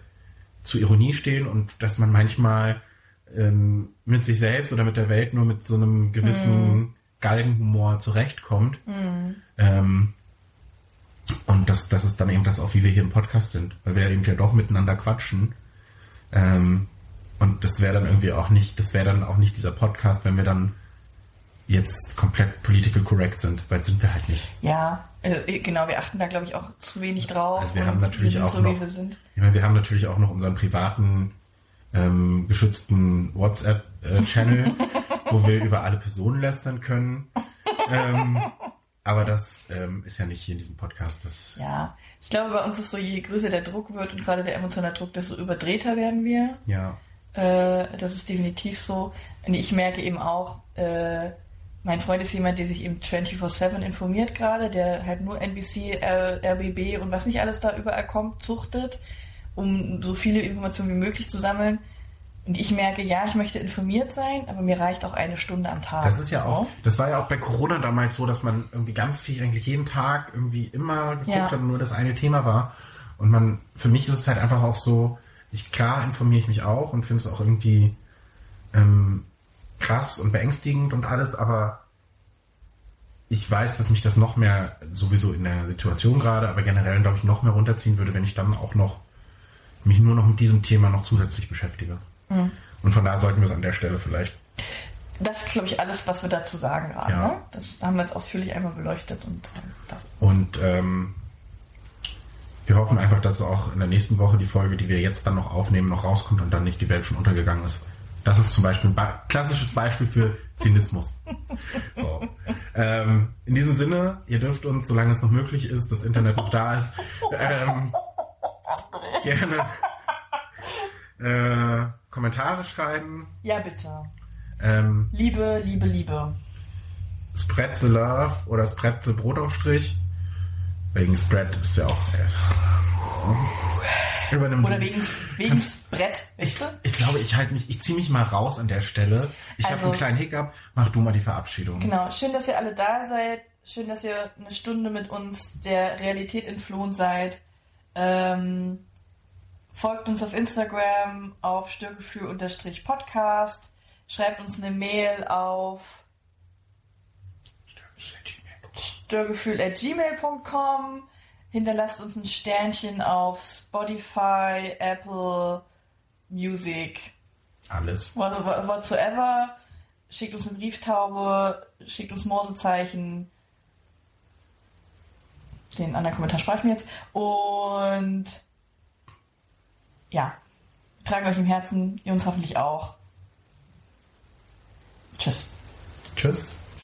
zu Ironie stehen und dass man manchmal ähm, mit sich selbst oder mit der Welt nur mit so einem gewissen Galgenhumor zurechtkommt. Ähm, und das, das ist dann eben das auch, wie wir hier im Podcast sind, weil wir eben ja doch miteinander quatschen. Ähm, und das wäre dann irgendwie auch nicht, das wäre dann auch nicht dieser Podcast, wenn wir dann jetzt komplett political correct sind, weil sind wir halt nicht. Ja, also, äh, genau, wir achten da, glaube ich, auch zu wenig drauf. Also wir haben natürlich wir auch so, noch, wir sind. ich meine, wir haben natürlich auch noch unseren privaten ähm, geschützten WhatsApp-Channel, wo wir über alle Personen lästern können. Ähm, aber das ähm, ist ja nicht hier in diesem Podcast. Das, Ja, ich glaube, bei uns ist so, je größer der Druck wird und gerade der emotionale Druck, desto überdrehter werden wir. ja, Äh, das ist definitiv so. Und ich merke eben auch, äh, mein Freund ist jemand, der sich eben 24-7 informiert gerade, der halt nur NBC, R RBB und was nicht alles da überall kommt, zuchtet, um so viele Informationen wie möglich zu sammeln. Und ich merke, ja, ich möchte informiert sein, aber mir reicht auch eine Stunde am Tag. das ist ja So. auch, das war ja auch bei Corona damals so, dass man irgendwie ganz viel, eigentlich jeden Tag irgendwie immer geguckt Ja. hat und nur das eine Thema war. Und man, für mich ist es halt einfach auch so, ich, klar informiere ich mich auch und finde es auch irgendwie ähm, krass und beängstigend und alles, aber ich weiß, dass mich das noch mehr sowieso in der Situation gerade, aber generell glaube ich noch mehr runterziehen würde, wenn ich dann auch noch mich nur noch mit diesem Thema noch zusätzlich beschäftige. Und von daher sollten wir es an der Stelle vielleicht Das ist, glaube ich, alles, was wir dazu sagen gerade. Ja. Ne? Das haben wir jetzt ausführlich einmal beleuchtet und äh, das. Und ähm, wir hoffen einfach, dass auch in der nächsten Woche die Folge, die wir jetzt dann noch aufnehmen, noch rauskommt und dann nicht die Welt schon untergegangen ist. Das ist zum Beispiel ein klassisches Beispiel für Zynismus. So. Ähm, in diesem Sinne, ihr dürft uns, solange es noch möglich ist, das Internet noch da ist, ähm, gerne äh, Kommentare schreiben. Ja, bitte. Ähm, Liebe, Liebe, Liebe. Spread the Love oder Spread the Brotaufstrich. Wegen Spread ist ja auch. Äh, übernimm Oder wegen, wegen Brett, du? ich glaube, ich halte mich, ich ziehe mich mal raus an der Stelle. Ich habe Also- einen kleinen Hiccup. Mach du mal die Verabschiedung. Genau, schön, dass ihr alle da seid. Schön, dass ihr eine Stunde mit uns der Realität entflohen seid. Ähm, folgt uns auf Instagram auf störgefühl-podcast. Schreibt uns eine Mail auf störgefühl.gmail.com. Hinterlasst uns ein Sternchen auf Spotify, Apple Music, Alles. what- what- whatsoever. schickt uns eine Brieftaube, schickt uns Morsezeichen. Den anderen Kommentar spare ich mir jetzt. Und ja, tragen euch im Herzen, ihr uns hoffentlich auch. Tschüss. Tschüss.